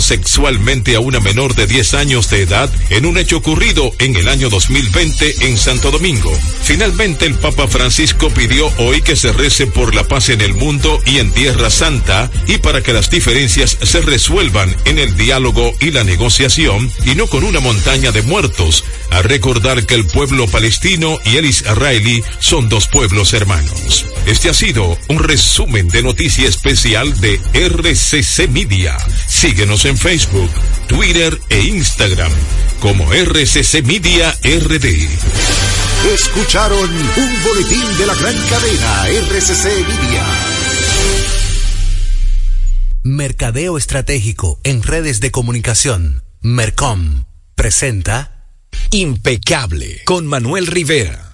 sexualmente a una menor de 10 años de edad en un hecho ocurrido en el año 2020 en Santo Domingo. Finalmente el Papa Francisco pidió hoy que se rece por la paz en el mundo y en Tierra Santa y para que las diferencias se resuelvan en el diálogo y la negociación y no con una montaña de muertos, a recordar que el pueblo palestino y el israelí son dos pueblos hermanos. Este ha sido un resumen de noticia especial de RCC Media. Síguenos en Facebook, Twitter e Instagram como RCC Media RD. Escucharon un boletín de la gran cadena RCC Media. Mercadeo Estratégico en redes de comunicación. Mercom presenta Impecable con Manuel Rivera.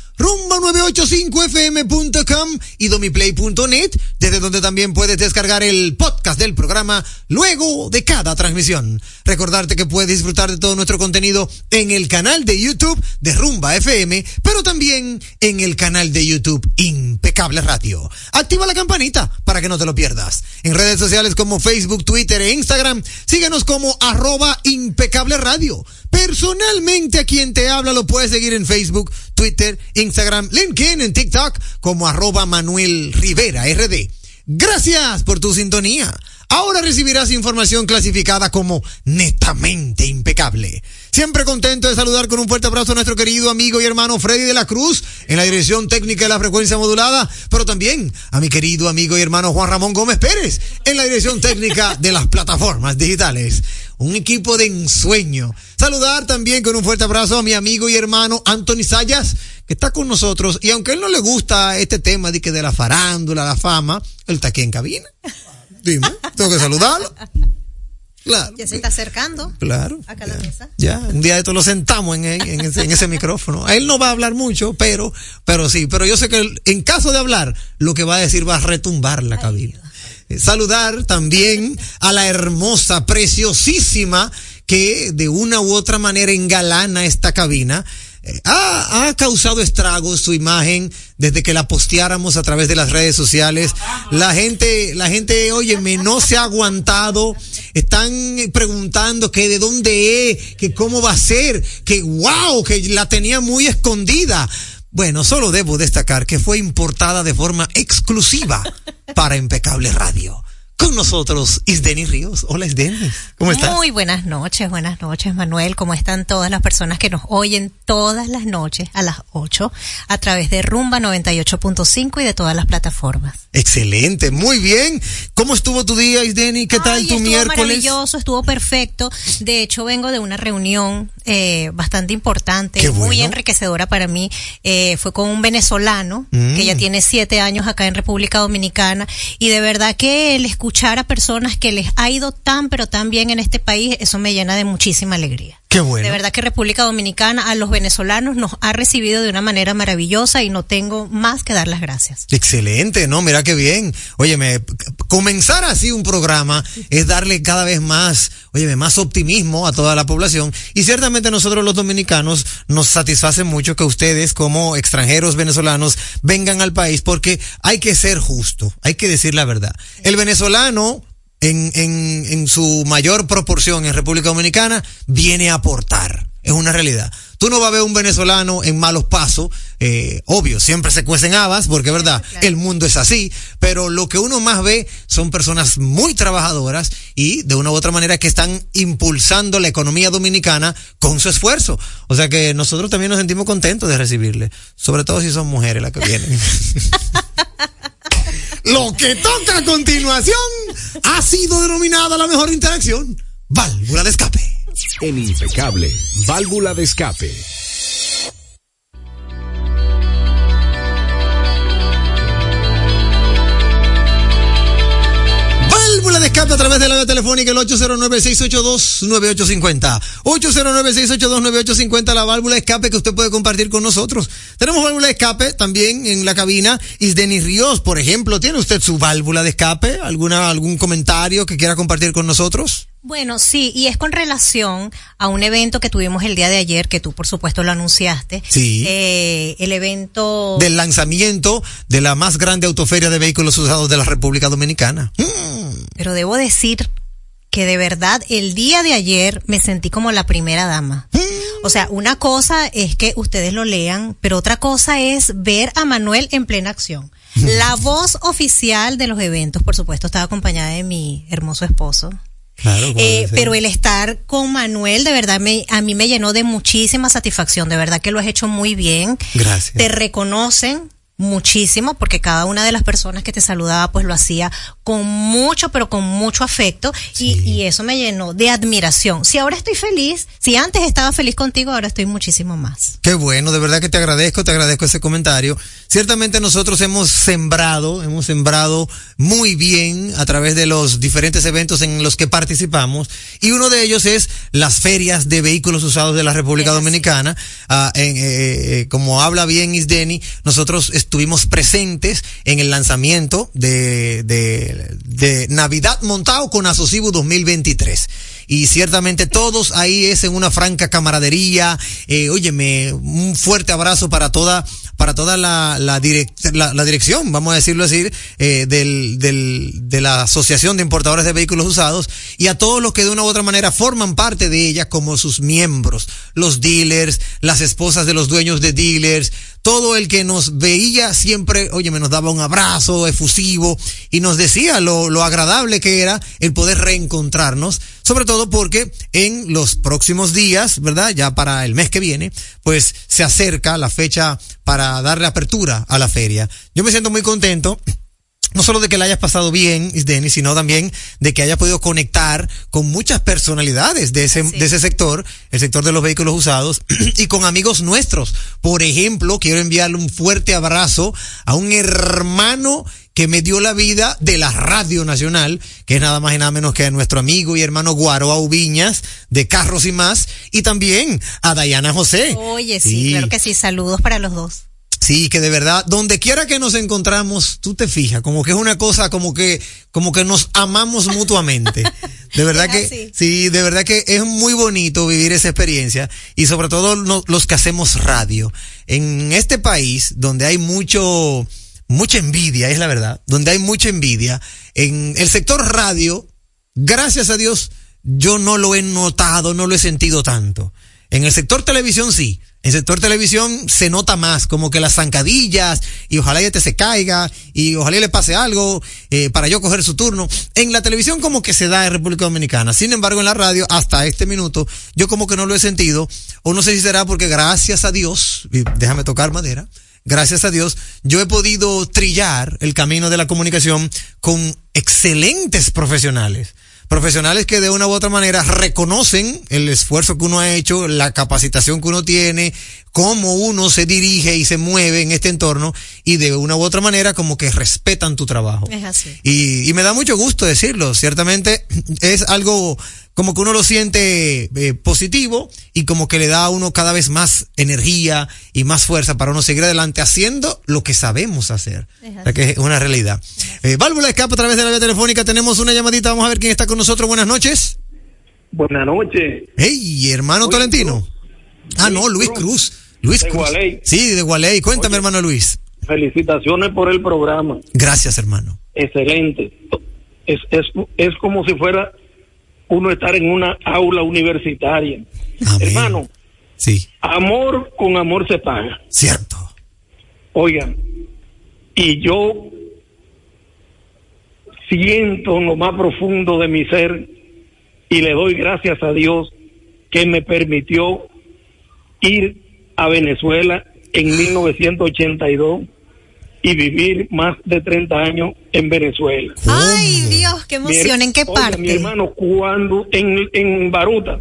rumba985fm.com y domiplay.net, desde donde también puedes descargar el podcast del programa luego de cada transmisión. Recordarte que puedes disfrutar de todo nuestro contenido en el canal de YouTube de Rumba FM, pero también en el canal de YouTube Impecable Radio. Activa la campanita para que no te lo pierdas. En redes sociales como Facebook, Twitter e Instagram, síguenos como arroba impecable radio. Personalmente a quien te habla lo puedes seguir en Facebook, Twitter, Instagram, LinkedIn, en TikTok como arroba Manuel Rivera RD. Gracias por tu sintonía. Ahora recibirás información clasificada como netamente impecable. Siempre contento de saludar con un fuerte abrazo a nuestro querido amigo y hermano Freddy de la Cruz en la dirección técnica de la frecuencia modulada, pero también a mi querido amigo y hermano Juan Ramón Gómez Pérez en la dirección técnica de las plataformas digitales. Un equipo de ensueño. Saludar también con un fuerte abrazo a mi amigo y hermano Anthony Sayas, que está con nosotros. Y aunque él no le gusta este tema de que de la farándula, la fama, él está aquí en cabina. Dime, tengo que saludarlo. Claro. Ya se está acercando. Claro. Acá a la mesa. Ya, un día de esto lo sentamos en, en, ese, en, ese, micrófono. Él no va a hablar mucho, pero, pero sí, pero yo sé que en caso de hablar, lo que va a decir va a retumbar la Ay, cabina. Dios. Saludar también a la hermosa, preciosísima, que de una u otra manera engalana esta cabina. Ha, ha, causado estragos su imagen desde que la posteáramos a través de las redes sociales. La gente, la gente, óyeme, no se ha aguantado. Están preguntando que de dónde es, que cómo va a ser, que wow, que la tenía muy escondida. Bueno, solo debo destacar que fue importada de forma exclusiva para Impecable Radio con nosotros Isdeni Ríos. Hola Isdeni, ¿cómo estás? Muy buenas noches, buenas noches Manuel. ¿Cómo están todas las personas que nos oyen todas las noches a las 8 a través de Rumba 98.5 y de todas las plataformas? Excelente, muy bien. ¿Cómo estuvo tu día Isdeni? ¿Qué tal tu estuvo miércoles? maravilloso, estuvo perfecto. De hecho, vengo de una reunión eh, bastante importante, muy enriquecedora para mí. Eh, fue con un venezolano Mm. que ya tiene siete años acá en República Dominicana y de verdad que el escuchar a personas que les ha ido tan pero tan bien en este país, eso me llena de muchísima alegría. Qué bueno. De verdad que República Dominicana a los venezolanos nos ha recibido de una manera maravillosa y no tengo más que dar las gracias. Excelente, ¿no? Mira qué bien. Óyeme, comenzar así un programa es darle cada vez más, óyeme, más optimismo a toda la población y ciertamente nosotros los dominicanos nos satisface mucho que ustedes como extranjeros venezolanos vengan al país porque hay que ser justo, hay que decir la verdad. El venezolano en, en, en su mayor proporción en República Dominicana viene a aportar. Es una realidad. Tú no vas a ver un venezolano en malos pasos, eh, obvio, siempre se cuecen habas, porque es verdad, claro. el mundo es así, pero lo que uno más ve son personas muy trabajadoras y de una u otra manera que están impulsando la economía dominicana con su esfuerzo. O sea que nosotros también nos sentimos contentos de recibirle, sobre todo si son mujeres las que vienen. Lo que toca a continuación ha sido denominada la mejor interacción, válvula de escape. En impecable, válvula de escape. Válvula de escape a través de la vía telefónica el 809-682-9850. 809-682-9850, la válvula de escape que usted puede compartir con nosotros. Tenemos válvula de escape también en la cabina. Isdenis Ríos, por ejemplo, ¿tiene usted su válvula de escape? ¿Alguna, algún comentario que quiera compartir con nosotros? Bueno, sí, y es con relación a un evento que tuvimos el día de ayer, que tú por supuesto lo anunciaste. Sí. Eh, el evento... Del lanzamiento de la más grande autoferia de vehículos usados de la República Dominicana. Mm. Pero debo decir que de verdad el día de ayer me sentí como la primera dama. O sea, una cosa es que ustedes lo lean, pero otra cosa es ver a Manuel en plena acción. La voz oficial de los eventos, por supuesto, estaba acompañada de mi hermoso esposo. Claro, eh, pero el estar con Manuel de verdad me, a mí me llenó de muchísima satisfacción, de verdad que lo has hecho muy bien. Gracias. Te reconocen muchísimo porque cada una de las personas que te saludaba pues lo hacía con mucho pero con mucho afecto Sí. y, y eso me llenó de admiración. Si ahora estoy feliz, si antes estaba feliz contigo, ahora estoy muchísimo más. Qué bueno, de verdad que te agradezco, te agradezco ese comentario. Ciertamente nosotros hemos sembrado, hemos sembrado muy bien a través de los diferentes eventos en los que participamos y uno de ellos es las ferias de vehículos usados de la República Es. Dominicana. Ah, en, eh, eh, como habla bien Isdeni, nosotros estuvimos presentes en el lanzamiento de, de, de Navidad Montado con Asocibu 2023 y ciertamente todos ahí es en una franca camaradería. Eh, óyeme, un fuerte abrazo para toda para toda la, la, dirección, vamos a decirlo así, eh, del, del, de la Asociación de Importadores de Vehículos Usados y a todos los que de una u otra manera forman parte de ella como sus miembros, los dealers, las esposas de los dueños de dealers, todo el que nos veía siempre, oye, me nos daba un abrazo efusivo y nos decía lo, lo agradable que era el poder reencontrarnos, sobre todo porque en los próximos días, ¿verdad? Ya para el mes que viene, pues se acerca la fecha para darle apertura a la feria. Yo me siento muy contento no solo de que la hayas pasado bien, Isdeni, sino también de que hayas podido conectar con muchas personalidades de ese, Sí. de ese sector, el sector de los vehículos usados, y con amigos nuestros. Por ejemplo, quiero enviarle un fuerte abrazo a un hermano que me dio la vida de la Radio Nacional, que es nada más y nada menos que a nuestro amigo y hermano Guaro Aubiñas, de Carros y más, y también a Dayana José. Oye, sí, claro que sí, saludos para los dos. Sí, que de verdad, donde quiera que nos encontramos, tú te fijas, como que es una cosa como que, como que nos amamos mutuamente. De verdad Es que, así. sí, de verdad que es muy bonito vivir esa experiencia y sobre todo no- los que hacemos radio. En este país, donde hay mucho, mucha envidia, es la verdad, donde hay mucha envidia, en el sector radio, gracias a Dios, yo no lo he notado, no lo he sentido tanto. En el sector televisión sí. En el sector televisión se nota más, como que las zancadillas, y ojalá este se caiga, y ojalá le pase algo, eh, para yo coger su turno. En la televisión como que se da en República Dominicana. Sin embargo, en la radio, hasta este minuto, yo como que no lo he sentido, o no sé si será porque gracias a Dios, y déjame tocar madera, gracias a Dios, yo he podido trillar el camino de la comunicación con excelentes profesionales. Profesionales que de una u otra manera reconocen el esfuerzo que uno ha hecho, la capacitación que uno tiene, cómo uno se dirige y se mueve en este entorno y de una u otra manera como que respetan tu trabajo. Es así. Y, y me da mucho gusto decirlo. Ciertamente es algo como que uno lo siente eh, positivo y como que le da a uno cada vez más energía y más fuerza para uno seguir adelante haciendo lo que sabemos hacer. Es O sea, que es una realidad. Eh, válvula de escape a través de la vía telefónica. Tenemos una llamadita. Vamos a ver quién está con nosotros. Buenas noches. Buenas noches. Hey, hermano Luis Tolentino. Ah, no, Luis Cruz. Cruz. Luis De. Gualey. Sí, de Gualey. Cuéntame, Oye. hermano Luis. Felicitaciones por el programa. Gracias, hermano. Excelente. Es, es, es como si fuera uno estar en una aula universitaria. Amén. Hermano, Sí, amor con amor se paga. cierto. Oigan, y yo siento en lo más profundo de mi ser y le doy gracias a Dios que me permitió ir a Venezuela en 1982 y vivir más de 30 años en Venezuela. Ay, Dios, qué emoción. ¿En qué parte? mi hermano, cuando en, en Baruta,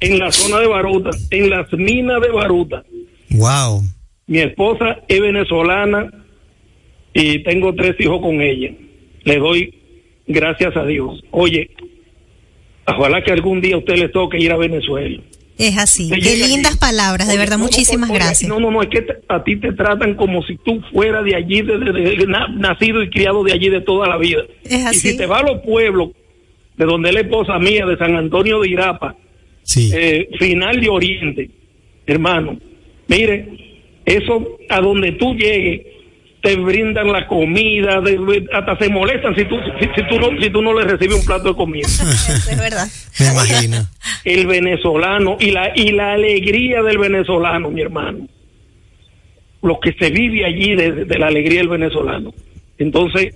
en la zona de Baruta, en las minas de Baruta, Wow. mi esposa es venezolana y tengo tres hijos con ella. Le doy gracias a Dios. Oye, ojalá que algún día a usted le toque ir a Venezuela. Es así. Qué lindas allí. palabras, de Oye, verdad, no, muchísimas gracias. No, no, no, es que a ti te tratan como si tú fueras de allí, de, de- de- na- nacido y criado de allí de toda la vida. Es Y así. si te va a los pueblos, de donde es la esposa mía, de San Antonio de Irapa, Sí. eh, final de Oriente, hermano, mire, eso a donde tú llegues, te brindan la comida, de- hasta se molestan si tú, si, si tú no, si tú no le recibes un plato de comida. Eso es verdad. Me imagino. El venezolano y la, y la alegría del venezolano, mi hermano. Lo que se vive allí de, de la alegría del venezolano. Entonces,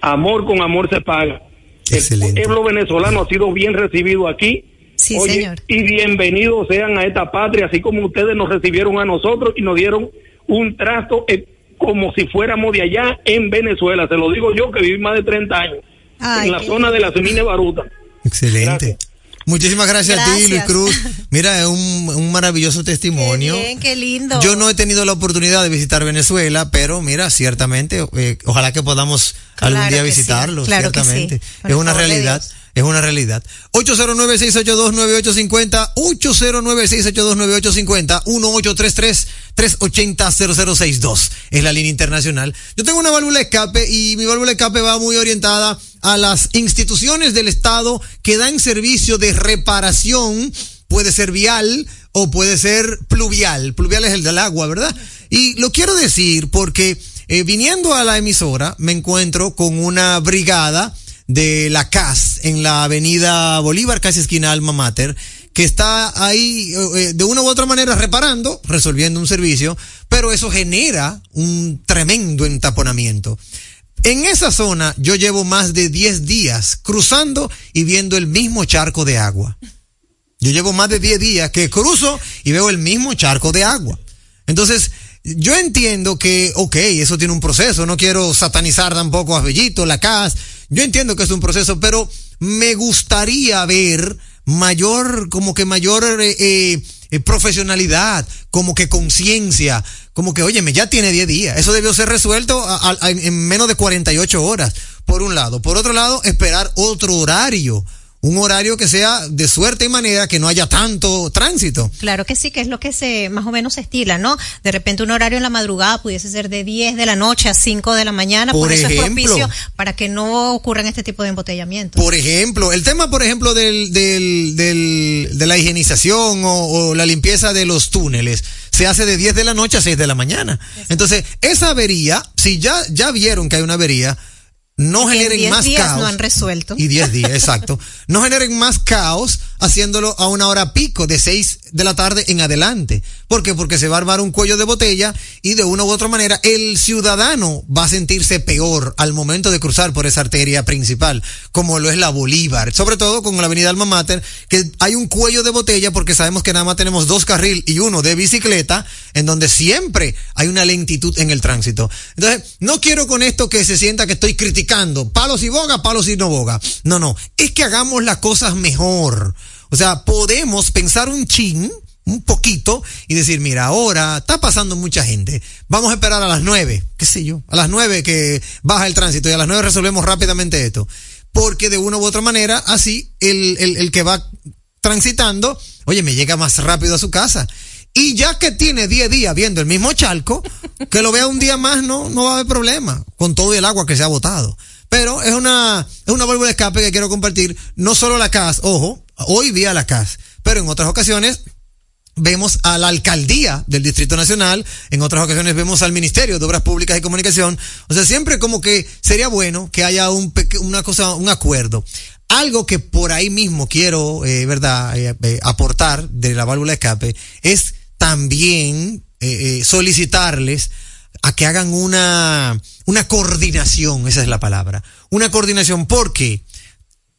amor con amor se paga. Excelente. El pueblo venezolano ha sido bien recibido aquí. Sí, Oye, señor. Y bienvenidos sean a esta patria, así como ustedes nos recibieron a nosotros y nos dieron un trato eh, como si fuéramos de allá en Venezuela. Se lo digo yo que viví más de 30 años Ay, en la zona de la Semine Baruta. Excelente. Gracias. Muchísimas gracias, a ti, Luis Gracias. Cruz. Mira, es un, un maravilloso testimonio. Qué bien, qué lindo. Yo no he tenido la oportunidad de visitar Venezuela, pero mira, ciertamente, eh, ojalá que podamos algún día sí, visitarlo, que ciertamente. sí, con Es una realidad. Es una realidad. 809-682-9850, 809-682-9850, 1833-380-0062. Es la línea internacional. Yo tengo una válvula escape y mi válvula escape va muy orientada a las instituciones del Estado que dan servicio de reparación puede ser vial o puede ser pluvial. Pluvial es el del agua, ¿verdad? Y lo quiero decir porque eh, viniendo a la emisora me encuentro con una brigada de la CAS en la avenida Bolívar, casi esquina Alma Mater, que está ahí eh, eh, de una u otra manera reparando, resolviendo un servicio, pero eso genera un tremendo entaponamiento. En esa zona yo llevo más de 10 días cruzando y viendo el mismo charco de agua. Yo llevo más de 10 días que cruzo y veo el mismo charco de agua. Entonces, yo entiendo que, ok, eso tiene un proceso, no quiero satanizar tampoco a Bellito, la CAS, yo entiendo que es un proceso, pero me gustaría ver mayor, como que mayor eh, eh, eh, profesionalidad, como que conciencia, como que, óyeme, ya tiene 10 días, eso debió ser resuelto a- a- en menos de 48 horas, por un lado. Por otro lado, esperar otro horario un horario que sea de suerte y manera que no haya tanto tránsito. Claro que sí, que es lo que se más o menos se estila, ¿no? De repente un horario en la madrugada pudiese ser de 10 de la noche a 5 de la mañana, por, Por eso ejemplo. es propicio para que no ocurran este tipo de embotellamientos. Por ejemplo, el tema, por ejemplo, del, del, del- de la higienización o, o la limpieza de los túneles se hace de 10 de la noche a 6 de la mañana. Entonces, esa avería, si ya, ya vieron que hay una avería, no Y en generen 10 más días caos. no han resuelto. Y 10 días, exacto. No generen más caos haciéndolo a una hora pico de 6 de la tarde en adelante. ¿Por qué? Porque se va a armar un cuello de botella y de una u otra manera el ciudadano va a sentirse peor al momento de cruzar por esa arteria principal, como lo es la Bolívar, sobre todo con la avenida Alma Mater, que hay un cuello de botella porque sabemos que nada más tenemos dos carril y uno de bicicleta, en donde siempre hay una lentitud en el tránsito. Entonces, no quiero con esto que se sienta que estoy criticando, palos y boga, palos y no boga. No, no, es que hagamos las cosas mejor. O sea, podemos pensar un chin, un poquito y decir, mira, ahora está pasando mucha gente. Vamos a esperar a las nueve, qué sé yo, a las nueve que baja el tránsito y a las nueve resolvemos rápidamente esto. Porque de una u otra manera, así el, el, el que va transitando, oye, me llega más rápido a su casa. Y ya que tiene 10 días viendo el mismo charco, que lo vea un día más no, no va a haber problema con todo el agua que se ha botado. Pero es una, es una válvula de escape que quiero compartir. No solo la CAS, ojo, hoy vi a la CAS, pero en otras ocasiones vemos a la alcaldía del Distrito Nacional, en otras ocasiones vemos al Ministerio de Obras Públicas y Comunicación. O sea, siempre como que sería bueno que haya un una cosa, un acuerdo. Algo que por ahí mismo quiero, eh, verdad, eh, eh, aportar de la válvula de escape es también eh, eh, solicitarles a que hagan una, una coordinación, esa es la palabra, una coordinación porque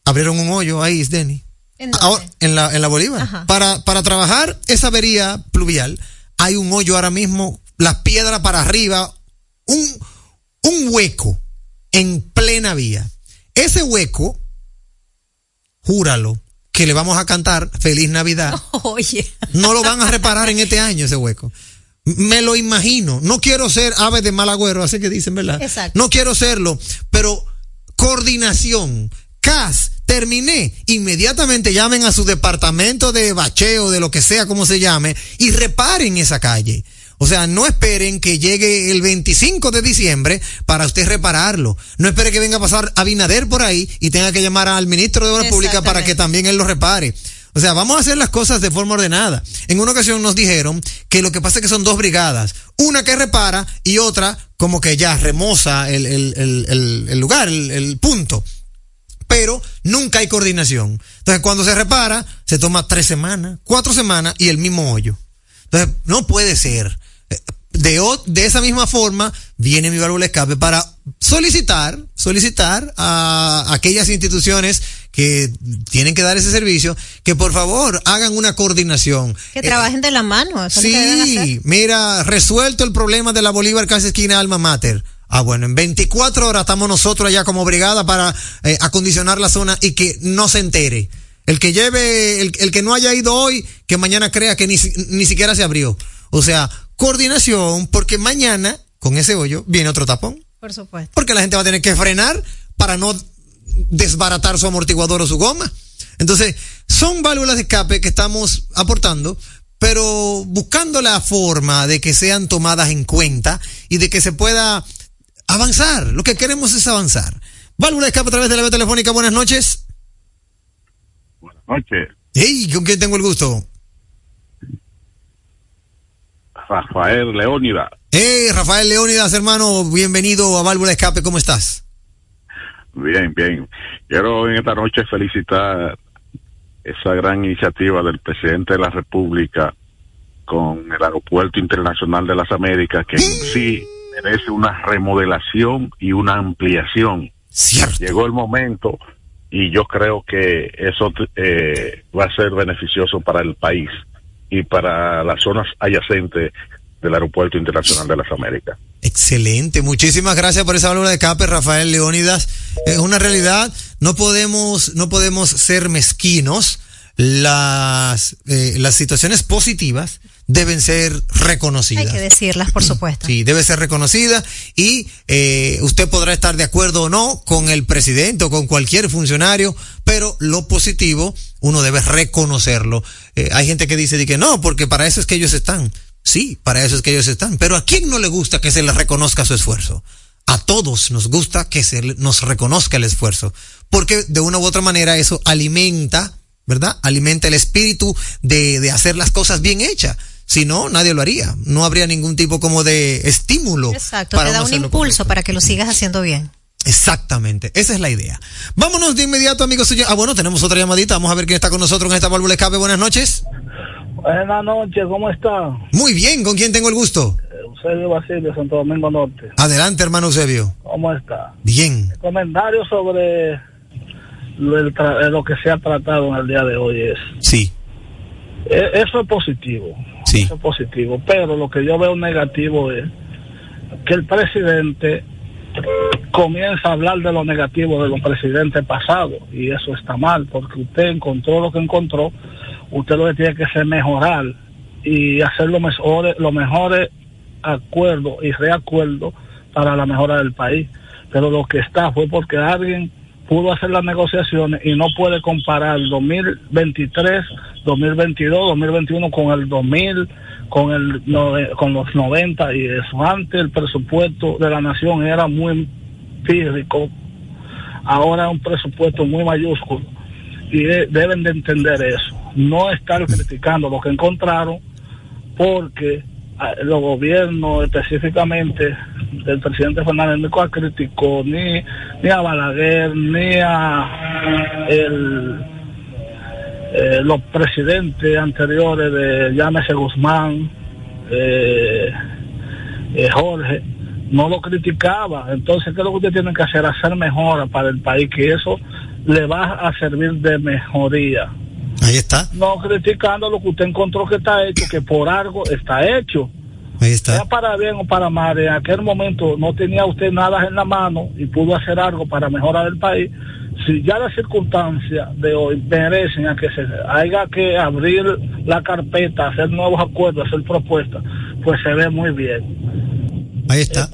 abrieron un hoyo ahí, Denny. ¿En, Ahora, en la, en la Bolívar. Para, para trabajar esa avería pluvial, hay un hoyo ahora mismo, las piedras para arriba, un, un hueco en plena vía. Ese hueco, júralo, que le vamos a cantar Feliz Navidad. Oye. No lo van a reparar en este año ese hueco. Me lo imagino. No quiero ser ave de mal agüero, así que dicen, ¿verdad? Exacto. No quiero serlo, pero coordinación. CAS, terminé. Inmediatamente llamen a su departamento de bacheo, de lo que sea, como se llame, y reparen esa calle. O sea, no esperen que llegue el 25 de diciembre para usted repararlo. No espere que venga a pasar Abinader por ahí y tenga que llamar al ministro de Obras Públicas para que también él lo repare. O sea, vamos a hacer las cosas de forma ordenada. En una ocasión nos dijeron que lo que pasa es que son dos brigadas. Una que repara y otra como que ya remoza el, el, el, lugar, el punto pero nunca hay coordinación. Entonces, cuando se repara, se toma tres semanas, cuatro semanas y el mismo hoyo. Entonces, no puede ser. De, de esa misma forma, viene mi válvula escape para solicitar, solicitar a aquellas instituciones que tienen que dar ese servicio, que por favor hagan una coordinación. Que trabajen eh, de la mano. Eso sí, mira, resuelto el problema de la Bolívar casi esquina Alma Mater. Ah, bueno, en 24 horas estamos nosotros allá como brigada para eh, acondicionar la zona y que no se entere. El que lleve, el, el, que no haya ido hoy, que mañana crea que ni, ni siquiera se abrió. O sea, coordinación, porque mañana, con ese hoyo, viene otro tapón. Por supuesto. Porque la gente va a tener que frenar para no desbaratar su amortiguador o su goma. Entonces, son válvulas de escape que estamos aportando, pero buscando la forma de que sean tomadas en cuenta y de que se pueda avanzar. Lo que queremos es avanzar. Válvula de escape a través de la vía telefónica. Buenas noches. Buenas noches. Hey, ¿con quién tengo el gusto? Rafael Leónidas. Hey, Rafael Leónidas, hermano, bienvenido a Válvula de Escape, ¿cómo estás? Bien, bien. Quiero en esta noche felicitar esa gran iniciativa del presidente de la República con el Aeropuerto Internacional de las Américas, que en sí merece una remodelación y una ampliación. Cierto. Llegó el momento y yo creo que eso eh, va a ser beneficioso para el país y para las zonas adyacentes del Aeropuerto Internacional de las Américas. Excelente, muchísimas gracias por esa válvula de escape, Rafael Leónidas. Es una realidad, no podemos, no podemos ser mezquinos. Las, eh, las situaciones positivas deben ser reconocidas. Hay que decirlas, por supuesto. Sí, debe ser reconocida y eh, usted podrá estar de acuerdo o no con el presidente o con cualquier funcionario, pero lo positivo uno debe reconocerlo. Eh, hay gente que dice de que no, porque para eso es que ellos están. Sí, para eso es que ellos están. Pero ¿a quién no le gusta que se les reconozca su esfuerzo? A todos nos gusta que se nos reconozca el esfuerzo, porque de una u otra manera eso alimenta, ¿verdad? Alimenta el espíritu de, de hacer las cosas bien hechas. Si no, nadie lo haría. No habría ningún tipo como de estímulo. Exacto, para te da un impulso para que lo sigas haciendo bien. Exactamente, esa es la idea. Vámonos de inmediato, amigos. Ah, bueno, tenemos otra llamadita. Vamos a ver quién está con nosotros en esta válvula escape. Buenas noches. Buenas noches, ¿cómo está? Muy bien, ¿con quién tengo el gusto? Eusebio Basilio, Santo Domingo Norte. Adelante, hermano Eusebio. ¿Cómo está? Bien. El comentario sobre lo, lo, que se ha tratado en el día de hoy es. Sí. Eso es positivo. Sí. Eso es positivo. Pero lo que yo veo negativo es que el presidente comienza a hablar de lo negativo de los presidentes pasados. Y eso está mal, porque usted encontró lo que encontró. Usted lo que tiene que hacer mejorar y hacer los mejores, los mejores acuerdos y reacuerdos para la mejora del país. Pero lo que está fue porque alguien pudo hacer las negociaciones y no puede comparar el 2023, 2022, 2021 con el 2000, con el con los 90 y eso. Antes el presupuesto de la nación era muy físico, ahora es un presupuesto muy mayúsculo y deben de entender eso. No estar criticando lo que encontraron porque ah, los gobiernos específicamente del presidente Fernández nunca criticó ni, ni a Balaguer ni a el, eh, los presidentes anteriores de llámese Guzmán, eh, eh, Jorge, no lo criticaba. Entonces, ¿qué es lo que usted tiene que hacer? Hacer mejora para el país, que eso le va a servir de mejoría. Ahí está. No criticando lo que usted encontró que está hecho, que por algo está hecho. Ahí está. Sea para bien o para mal, en aquel momento no tenía usted nada en la mano y pudo hacer algo para mejorar el país. Si ya las circunstancias de hoy merecen a que se haya que abrir la carpeta, hacer nuevos acuerdos, hacer propuestas, pues se ve muy bien. Ahí está.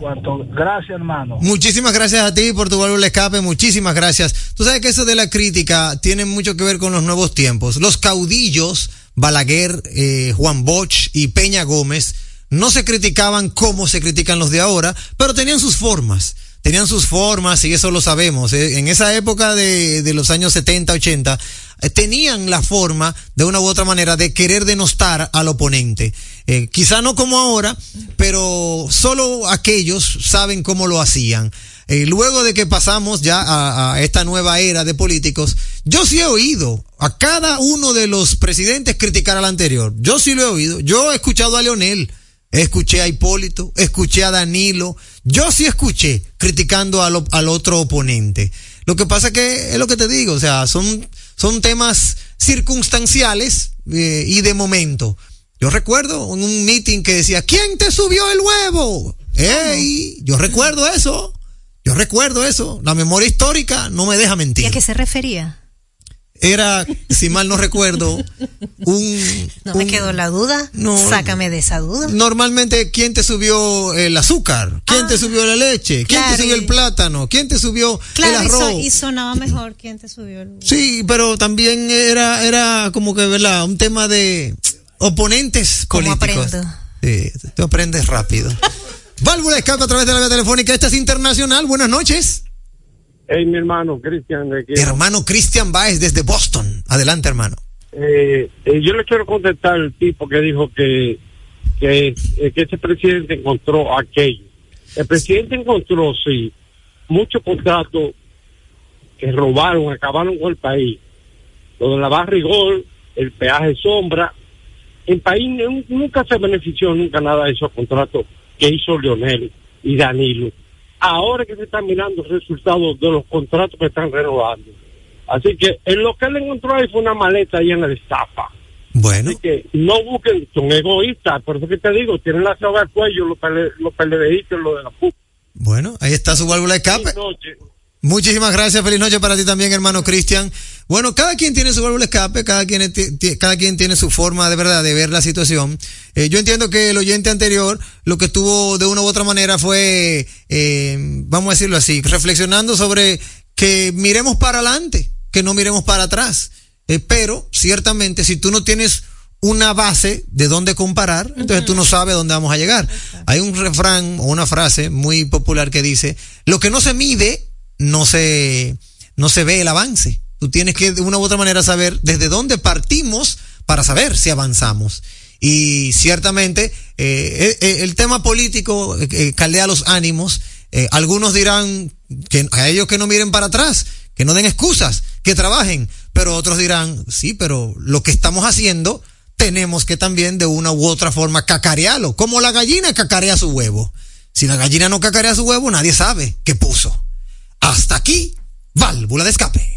Gracias, hermano. Muchísimas gracias a ti por tu valor de escape. Muchísimas gracias. Tú sabes que eso de la crítica tiene mucho que ver con los nuevos tiempos. Los caudillos, Balaguer, eh, Juan Bosch y Peña Gómez, no se criticaban como se critican los de ahora, pero tenían sus formas tenían sus formas y eso lo sabemos. ¿eh? En esa época de, de, los años 70, 80, eh, tenían la forma, de una u otra manera, de querer denostar al oponente. Eh, quizá no como ahora, pero solo aquellos saben cómo lo hacían. Luego de que pasamos ya a, a, esta nueva era de políticos, yo sí he oído a cada uno de los presidentes criticar al anterior. Yo sí lo he oído. Yo he escuchado a Leonel escuché a Hipólito, escuché a Danilo, yo sí escuché criticando al, al otro oponente. Lo que pasa que es lo que te digo, o sea, son, son temas circunstanciales eh, y de momento. Yo recuerdo en un meeting que decía, ¿quién te subió el huevo? ¡Ey! Yo recuerdo eso. Yo recuerdo eso. La memoria histórica no me deja mentir. ¿Y a qué se refería? Era, si mal no recuerdo, un... No me quedó la duda. No, Sácame de esa duda. Normalmente, ¿quién te subió el azúcar? ¿Quién ah, te subió la leche? ¿Quién claro, te subió el plátano? ¿Quién te subió claro, el arroz? Y, sonaba mejor quién te subió el... Sí, pero también era, era como que, ¿verdad? Un tema de oponentes ¿Cómo políticos. aprendo? Sí, tú aprendes rápido. Válvula escapa a través de la vía telefónica. Esta es internacional. Buenas noches. Hey, mi hermano Cristian. Hermano Cristian Baez desde Boston. Adelante, hermano. Eh, eh, yo le quiero contestar al tipo que dijo que, que, eh, que ese presidente encontró aquello. El presidente encontró, sí, muchos contratos que robaron, acabaron con el país. Lo de la barrigol, el peaje sombra. El país nunca se benefició, nunca nada de esos contratos que hizo Leonel y Danilo ahora que se están mirando los resultados de los contratos que están renovando. Así que en lo que él encontró ahí fue una maleta llena de estafa. Bueno. Así que no busquen, son egoístas, por eso que te digo, tienen la soga al cuello los, pele, los PLDistas, lo de la puta. Bueno, ahí está su válvula de escape. Muchísimas gracias, feliz noche para ti también, hermano Cristian. Bueno, cada quien tiene su válvula escape, cada quien, cada quien tiene su forma de verdad de ver la situación. Eh, yo entiendo que el oyente anterior lo que tuvo de una u otra manera fue, eh, vamos a decirlo así, reflexionando sobre que miremos para adelante, que no miremos para atrás. Eh, pero ciertamente si tú no tienes una base de dónde comparar, entonces tú no sabes dónde vamos a llegar. Hay un refrán o una frase muy popular que dice, lo que no se mide no se, no se ve el avance. Tú tienes que de una u otra manera saber desde dónde partimos para saber si avanzamos. Y ciertamente eh, eh, el tema político eh, caldea los ánimos. Eh, algunos dirán que a ellos que no miren para atrás, que no den excusas, que trabajen. Pero otros dirán, sí, pero lo que estamos haciendo tenemos que también de una u otra forma cacarearlo. Como la gallina cacarea su huevo. Si la gallina no cacarea su huevo, nadie sabe qué puso. Hasta aquí, válvula de escape.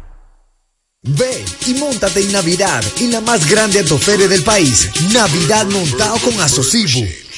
Ve y montate en Navidad en la más grande autoferia del país, Navidad montado con Asocibu,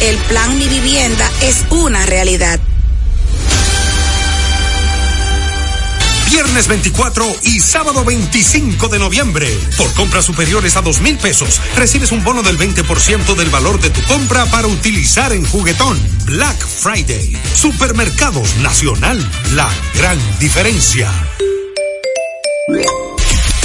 El plan Mi Vivienda es una realidad. Viernes 24 y sábado 25 de noviembre. Por compras superiores a dos mil pesos, recibes un bono del 20% del valor de tu compra para utilizar en juguetón. Black Friday. Supermercados Nacional. La gran diferencia.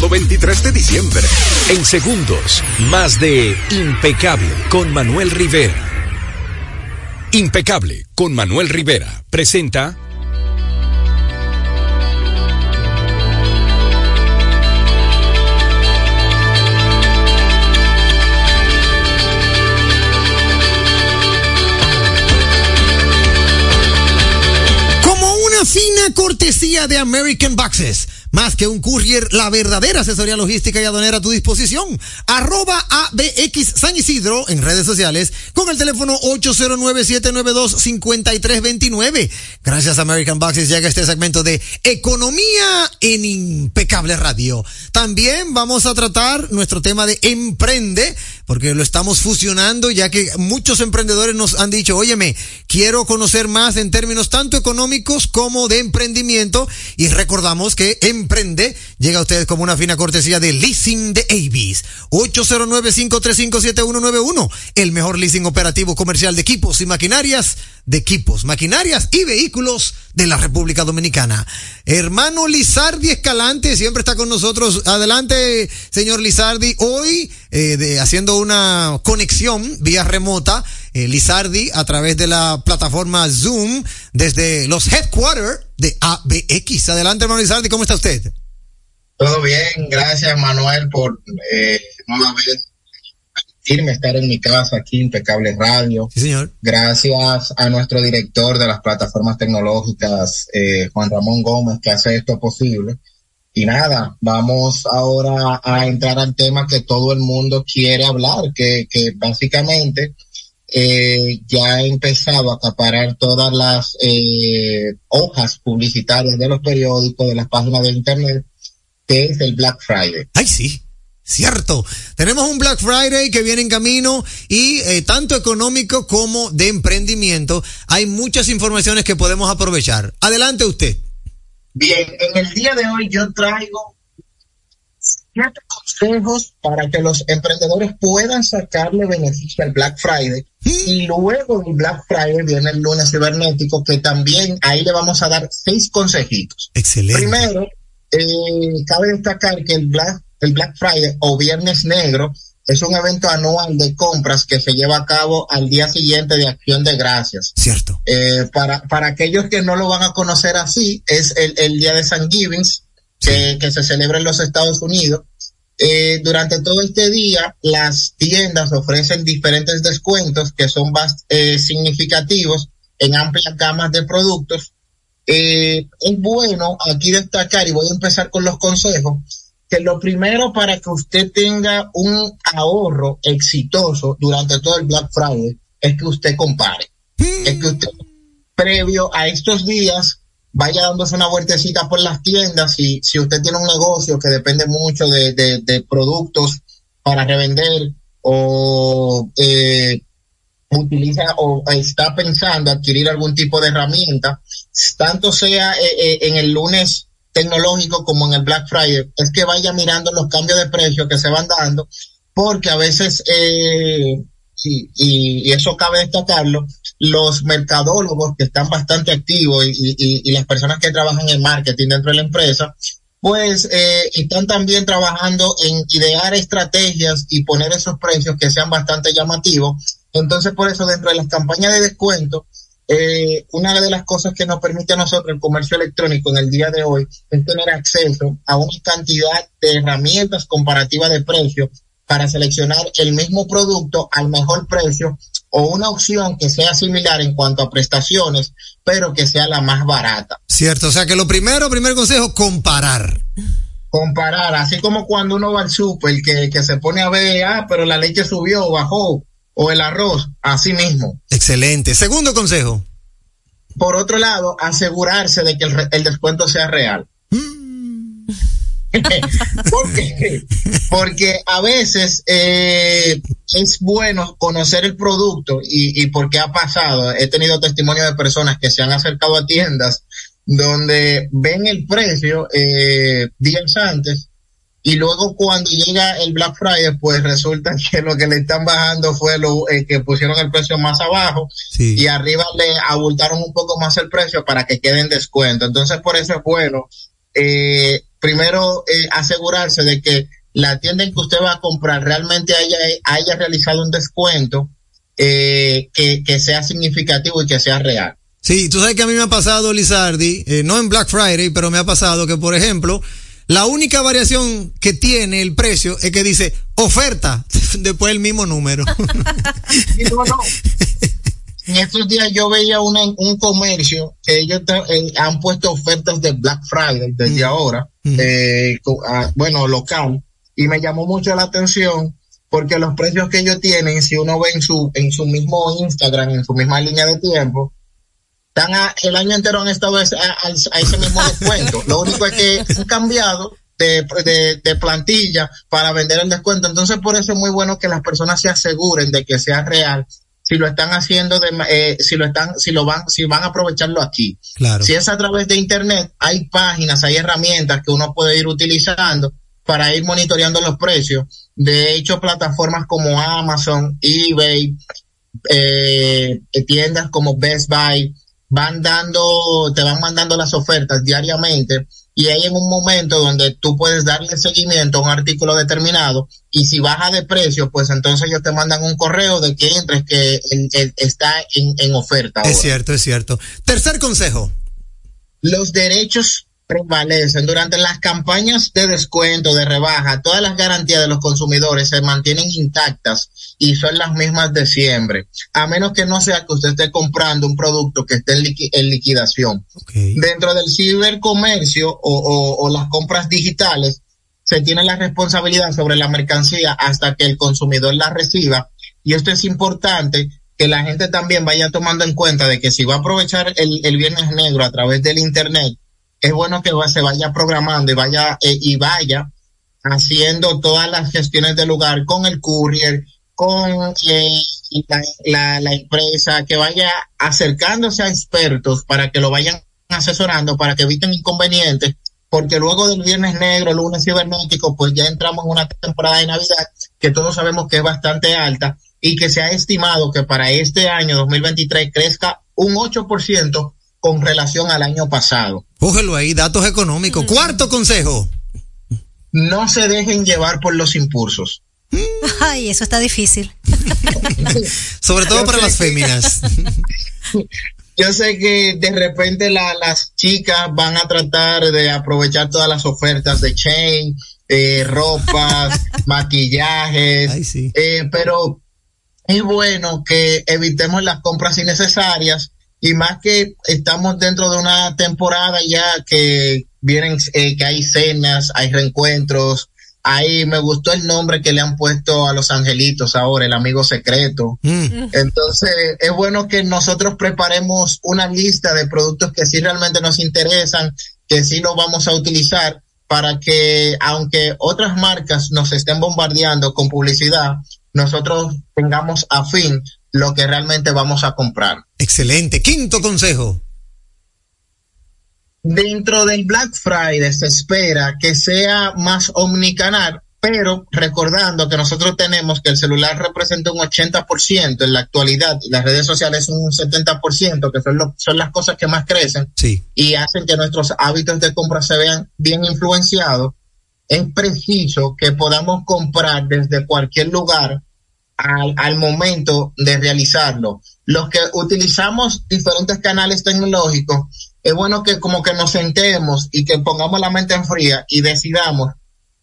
23 de diciembre. En segundos, más de Impecable con Manuel Rivera. Impecable con Manuel Rivera presenta Como una fina cortesía de American Boxes. Más que un courier, la verdadera asesoría logística y aduanera a tu disposición. Arroba ABX San Isidro en redes sociales con el teléfono 809-792-5329. Gracias American Boxes llega este segmento de Economía en Impecable Radio. También vamos a tratar nuestro tema de emprende, porque lo estamos fusionando ya que muchos emprendedores nos han dicho, óyeme, quiero conocer más en términos tanto económicos como de emprendimiento y recordamos que Emprende llega a ustedes como una fina cortesía de Leasing de Avis. 809-535-7191, el mejor leasing operativo comercial de equipos y maquinarias, de equipos, maquinarias y vehículos de la República Dominicana. Hermano Lizardi Escalante siempre está con nosotros. Adelante, señor Lizardi. Hoy, eh, haciendo una conexión vía remota, eh, Lizardi a través de la plataforma Zoom desde los headquarters de ABX. Adelante, hermano Lizardi, ¿cómo está usted? Todo bien, gracias Manuel por eh, nueva vez permitirme estar en mi casa aquí, Impecable Radio. Sí, señor. Gracias a nuestro director de las plataformas tecnológicas, eh, Juan Ramón Gómez, que hace esto posible. Y nada, vamos ahora a entrar al tema que todo el mundo quiere hablar, que, que básicamente eh, ya ha empezado a acaparar todas las eh, hojas publicitarias de los periódicos, de las páginas de internet, que es el Black Friday. ¡Ay, sí! Cierto. Tenemos un Black Friday que viene en camino y eh, tanto económico como de emprendimiento. Hay muchas informaciones que podemos aprovechar. Adelante usted. Bien, en el día de hoy yo traigo siete consejos para que los emprendedores puedan sacarle beneficio al Black Friday. Y luego del Black Friday viene el lunes cibernético, que también ahí le vamos a dar seis consejitos. Excelente. Primero, eh, cabe destacar que el Black, el Black Friday o Viernes Negro es un evento anual de compras que se lleva a cabo al día siguiente de Acción de Gracias. Cierto. Eh, para, para aquellos que no lo van a conocer así, es el, el día de San Givings, que, que se celebra en los Estados Unidos. Eh, durante todo este día, las tiendas ofrecen diferentes descuentos que son bast- eh, significativos en amplias gamas de productos. Eh, es bueno aquí destacar, y voy a empezar con los consejos, que lo primero para que usted tenga un ahorro exitoso durante todo el Black Friday es que usted compare. Es que usted, previo a estos días, vaya dándose una vueltecita por las tiendas. Si, si usted tiene un negocio que depende mucho de, de, productos para revender o eh, utiliza o está pensando adquirir algún tipo de herramienta, tanto sea eh, eh, en el lunes tecnológico como en el Black Friday, es que vaya mirando los cambios de precio que se van dando, porque a veces, eh, sí, y eso cabe destacarlo, los mercadólogos que están bastante activos y, las personas que trabajan en marketing dentro de la empresa, pues eh, están también trabajando en idear estrategias y poner esos precios que sean bastante llamativos. Entonces, por eso, dentro de las campañas de descuento, eh, una de las cosas que nos permite a nosotros el comercio electrónico en el día de hoy es tener acceso a una cantidad de herramientas comparativas de precios para seleccionar el mismo producto al mejor precio o una opción que sea similar en cuanto a prestaciones, pero que sea la más barata. Cierto. O sea que lo primero, primer consejo, comparar. Comparar, así como cuando uno va al súper, que, que se pone a ver, ah, pero la leche subió, bajó, o el arroz, así mismo. Excelente. Segundo consejo. Por otro lado, asegurarse de que el, el descuento sea real. ¿Por qué? Porque a veces eh, es bueno conocer el producto y, y porque ha pasado. He tenido testimonio de personas que se han acercado a tiendas donde ven el precio eh, días antes y luego cuando llega el Black Friday, pues resulta que lo que le están bajando fue lo eh, que pusieron el precio más abajo y arriba le abultaron un poco más el precio para que quede en descuento. Entonces por eso es bueno eh, primero eh, asegurarse de que la tienda en que usted va a comprar realmente haya, haya realizado un descuento eh, que, que sea significativo y que sea real. Sí, tú sabes que a mí me ha pasado, Lizardi, eh, no en Black Friday, pero me ha pasado que, por ejemplo, la única variación que tiene el precio es que dice oferta, después el mismo número. Y no, no. En estos días yo veía una, un comercio que ellos eh, han puesto ofertas de Black Friday desde ahora, eh, co- ah, bueno, local, y me llamó mucho la atención porque los precios que ellos tienen, si uno ve en su, en su mismo Instagram, en su misma línea de tiempo, están a- el año entero han estado a, ese- a- a ese mismo descuento. Lo único es que han cambiado de, de, de plantilla para vender el descuento. Entonces, por eso es muy bueno que las personas se aseguren de que sea real. Si lo están haciendo, de, eh, si lo están, si lo van, si van a aprovecharlo aquí. Claro. Si es a través de internet, hay páginas, hay herramientas que uno puede ir utilizando para ir monitoreando los precios. De hecho, plataformas como Amazon, eBay, eh, tiendas como Best Buy van dando, te van mandando las ofertas diariamente y hay en un momento donde tú puedes darle seguimiento a un artículo determinado y si baja de precio, pues entonces ellos te mandan un correo de que entres que está en, en oferta. Es ahora. cierto, es cierto. Tercer consejo. Los derechos prevalecen durante las campañas de descuento, de rebaja, todas las garantías de los consumidores se mantienen intactas y son las mismas de siempre, a menos que no sea que usted esté comprando un producto que esté en, liqui- en liquidación. Dentro del cibercomercio o, o- o las compras digitales, se tiene la responsabilidad sobre la mercancía hasta que el consumidor la reciba y esto es importante que la gente también vaya tomando en cuenta de que si va a aprovechar el, el viernes negro a través del internet, es bueno que se vaya programando y vaya eh, y vaya haciendo todas las gestiones del lugar con el courier, con eh, la, la- la empresa, que vaya acercándose a expertos para que lo vayan asesorando, para que eviten inconvenientes, porque luego del viernes negro, lunes cibernético, pues ya entramos en una temporada de Navidad que todos sabemos que es bastante alta y que se ha estimado que para este año 2023 crezca un 8% con relación al año pasado. Cógelo ahí, datos económicos. Cuarto consejo. No se dejen llevar por los impulsos. Ay, eso está difícil. Sobre todo Yo para las féminas. Yo sé que de repente la- las chicas van a tratar de aprovechar todas las ofertas de chain, eh, ropas, maquillajes, eh, pero es bueno que evitemos las compras innecesarias y más que estamos dentro de una temporada ya que vienen, eh, que hay cenas, hay reencuentros, ahí me gustó el nombre que le han puesto a los angelitos ahora, el amigo secreto. Entonces, es bueno que nosotros preparemos una lista de productos que sí realmente nos interesan, que sí lo vamos a utilizar para que, aunque otras marcas nos estén bombardeando con publicidad, nosotros tengamos a fin lo que realmente vamos a comprar. Excelente. Quinto consejo. Dentro del Black Friday se espera que sea más omnicanal, pero recordando que nosotros tenemos que el celular representa un 80% en la actualidad y las redes sociales un 70%, que son, lo- son las cosas que más crecen Sí. y hacen que nuestros hábitos de compra se vean bien influenciados, es preciso que podamos comprar desde cualquier lugar al, al momento de realizarlo. Los que utilizamos diferentes canales tecnológicos, es bueno que como que nos sentemos y que pongamos la mente en fría y decidamos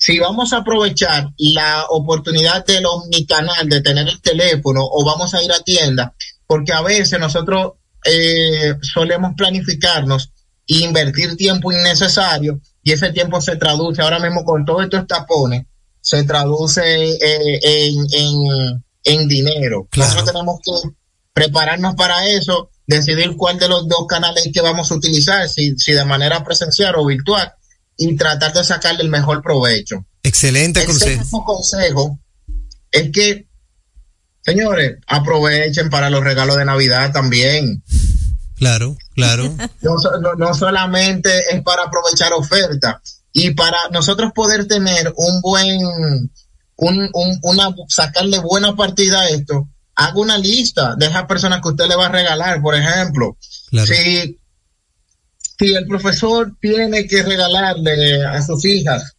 si vamos a aprovechar la oportunidad del omnicanal de tener el teléfono o vamos a ir a tienda, porque a veces nosotros eh, solemos planificarnos e invertir tiempo innecesario y ese tiempo se traduce ahora mismo con todos estos tapones, se traduce eh, en, en, en dinero. Nosotros tenemos que prepararnos para eso, decidir cuál de los dos canales que vamos a utilizar, si, si de manera presencial o virtual, y tratar de sacarle el mejor provecho. Excelente El consejo. consejo es que, señores, aprovechen para los regalos de Navidad también. Claro, claro. No, no- no solamente es para aprovechar ofertas y para nosotros poder tener un buen, un, un- una, sacarle buena partida a esto, haga una lista de esas personas que usted le va a regalar, por ejemplo. Si, si el profesor tiene que regalarle a sus hijas,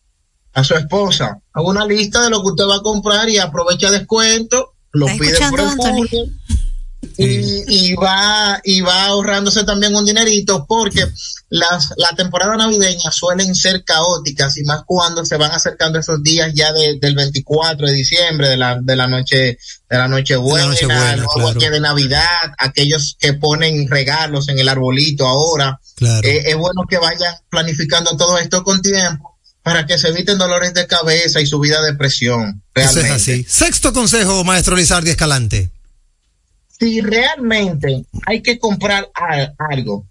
a su esposa, haga una lista de lo que usted va a comprar y aprovecha descuento, lo ¿Está pide por el. Y, y va y va ahorrándose también un dinerito porque las la temporada navideña suelen ser caóticas y más cuando se van acercando esos días ya de- del 24 de diciembre de la de la noche de la noche buena, claro. aquí de Navidad, aquellos que ponen regalos en el arbolito ahora. Claro. Eh, es bueno que vayan planificando todo esto con tiempo para que se eviten dolores de cabeza y subida de presión. Eso es Realmente. así. Sexto consejo, maestro Lizardi Escalante. Si realmente hay que comprar algo,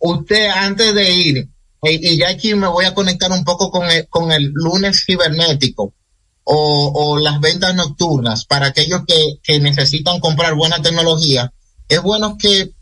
usted antes de ir, y, y ya aquí me voy a conectar un poco con el, lunes cibernético o, las ventas nocturnas para aquellos que, necesitan comprar buena tecnología, es bueno que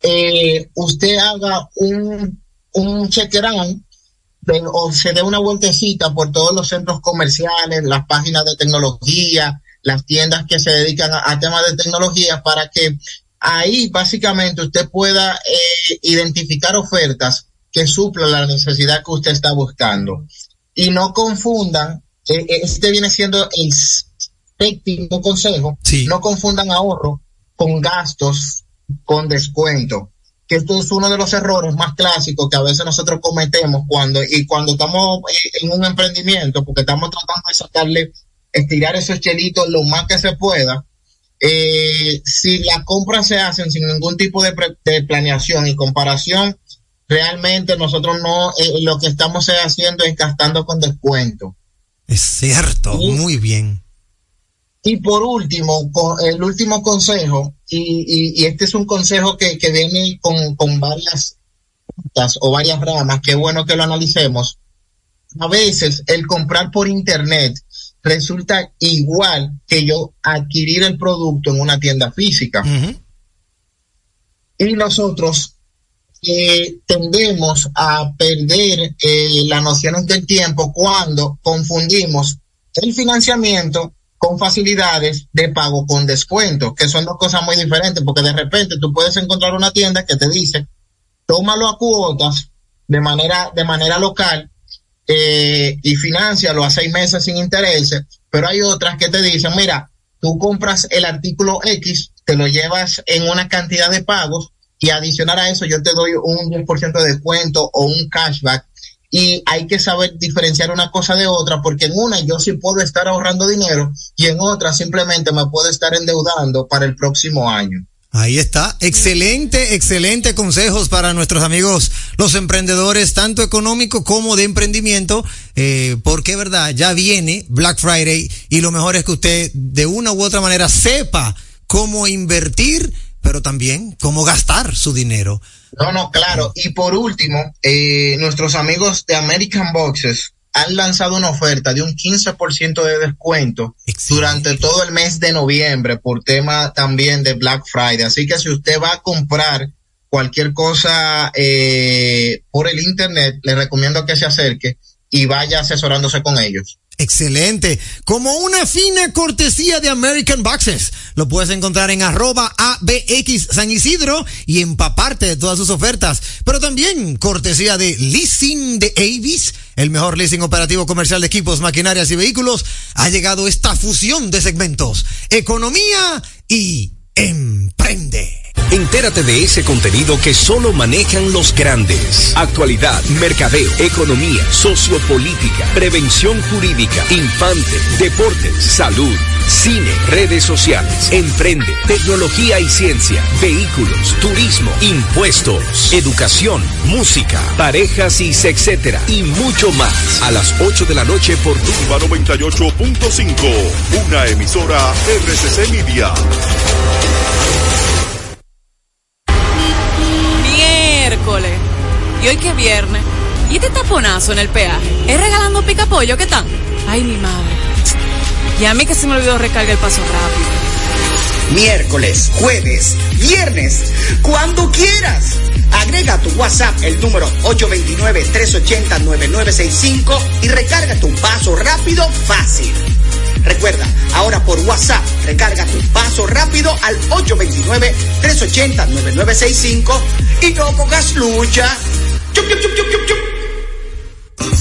eh, usted haga un, un de- o se dé una vueltecita por todos los centros comerciales, las páginas de tecnología, las tiendas que se dedican a, a temas de tecnología para que ahí básicamente usted pueda eh, identificar ofertas que suplan la necesidad que usted está buscando. Y no confundan, eh, este viene siendo el séptimo consejo, no confundan ahorro con gastos con descuento. Que esto es uno de los errores más clásicos que a veces nosotros cometemos cuando, y cuando estamos eh, en un emprendimiento, porque estamos tratando de sacarle, estirar esos chelitos lo más que se pueda. Eh, si las compras se hacen sin ningún tipo de, pre- de planeación y comparación, realmente nosotros no, eh, lo que estamos haciendo es gastando con descuento. Es cierto, muy bien. Y por último, co- el último consejo, y, y- y este es un consejo que, que viene con, con varias o varias ramas, que es bueno que lo analicemos. A veces el comprar por internet resulta igual que yo adquirir el producto en una tienda física. Y nosotros eh, tendemos a perder eh, las nociones del tiempo cuando confundimos el financiamiento con facilidades de pago con descuento, que son dos cosas muy diferentes, porque de repente tú puedes encontrar una tienda que te dice, tómalo a cuotas de manera, de manera local eh, y financialo a seis meses sin intereses, pero hay otras que te dicen, mira, tú compras el artículo X, te lo llevas en una cantidad de pagos y adicional a eso yo te doy un 10% de descuento o un cashback y hay que saber diferenciar una cosa de otra porque en una yo sí puedo estar ahorrando dinero y en otra simplemente me puedo estar endeudando para el próximo año. Ahí está. Excelente, excelente consejos para nuestros amigos, los emprendedores, tanto económico como de emprendimiento, eh, porque verdad, ya viene Black Friday y lo mejor es que usted de una u otra manera sepa cómo invertir, pero también cómo gastar su dinero. No, no, claro. Y por último, eh, nuestros amigos de American Boxes han lanzado una oferta de un 15% de descuento durante todo el mes de noviembre por tema también de Black Friday. Así que si usted va a comprar cualquier cosa eh, por el internet, le recomiendo que se acerque y vaya asesorándose con ellos. Excelente. Como una fina cortesía de American Boxes. Lo puedes encontrar en arroba ABX San Isidro y empaparte de todas sus ofertas. Pero también cortesía de Leasing de Avis, el mejor leasing operativo comercial de equipos, maquinarias y vehículos. Ha llegado esta fusión de segmentos. Economía y emprende. Entérate de ese contenido que solo manejan los grandes. Actualidad, mercadeo, economía, sociopolítica, prevención jurídica, infante, deportes, salud, cine, redes sociales, emprende, tecnología y ciencia, vehículos, turismo, impuestos, educación, música, parejas y etcétera y mucho más. A las 8 de la noche por Turba 98.5, una emisora RCC Media. Miércoles. Y hoy que es viernes. ¿Y este taponazo en el peaje? ¿Es regalando pica pollo? ¿Qué tal? Ay, mi madre. Y a mí que se me olvidó recargar el paso rápido. Miércoles, jueves, viernes, cuando quieras. Agrega a tu WhatsApp el número 829-380-9965 y recarga tu paso rápido fácil. Recuerda, ahora por WhatsApp, recarga tu paso rápido al 829-380-9965 y no pongas lucha.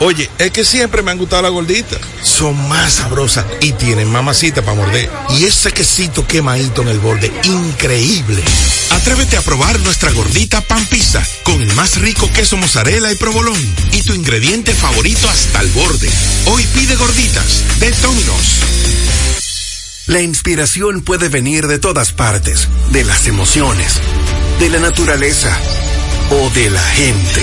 Oye, es que siempre me han gustado las gorditas. Son más sabrosas y tienen mamacita para morder. Y ese quesito quemadito en el borde, increíble. Atrévete a probar nuestra gordita pan pizza con el más rico queso mozzarella y provolón y tu ingrediente favorito hasta el borde. Hoy pide gorditas de Domino's. La inspiración puede venir de todas partes, de las emociones, de la naturaleza o de la gente.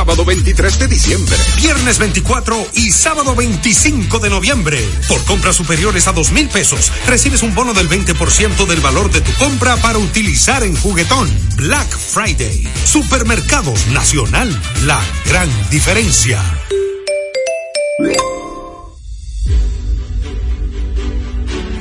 sábado 23 de diciembre. Viernes 24 y sábado 25 de noviembre. Por compras superiores a dos mil pesos, recibes un bono del 20% del valor de tu compra para utilizar en juguetón. Black Friday. Supermercados Nacional. La gran diferencia.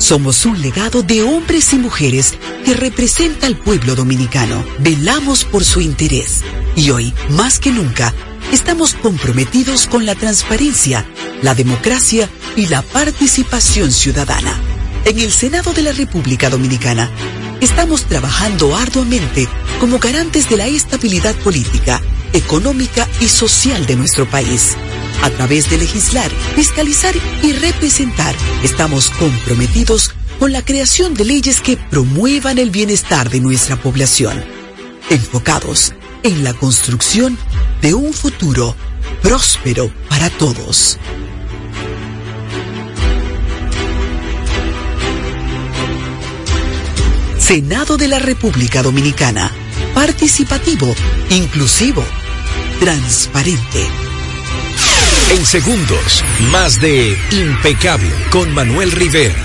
Somos un legado de hombres y mujeres que representa al pueblo dominicano. Velamos por su interés y hoy, más que nunca, estamos comprometidos con la transparencia, la democracia y la participación ciudadana. En el Senado de la República Dominicana, estamos trabajando arduamente como garantes de la estabilidad política, económica y social de nuestro país. A través de legislar, fiscalizar y representar, estamos comprometidos con la creación de leyes que promuevan el bienestar de nuestra población, enfocados en la construcción de un futuro próspero para todos. Senado de la República Dominicana. Participativo, inclusivo, transparente. En segundos, más de Impecable con Manuel Rivera.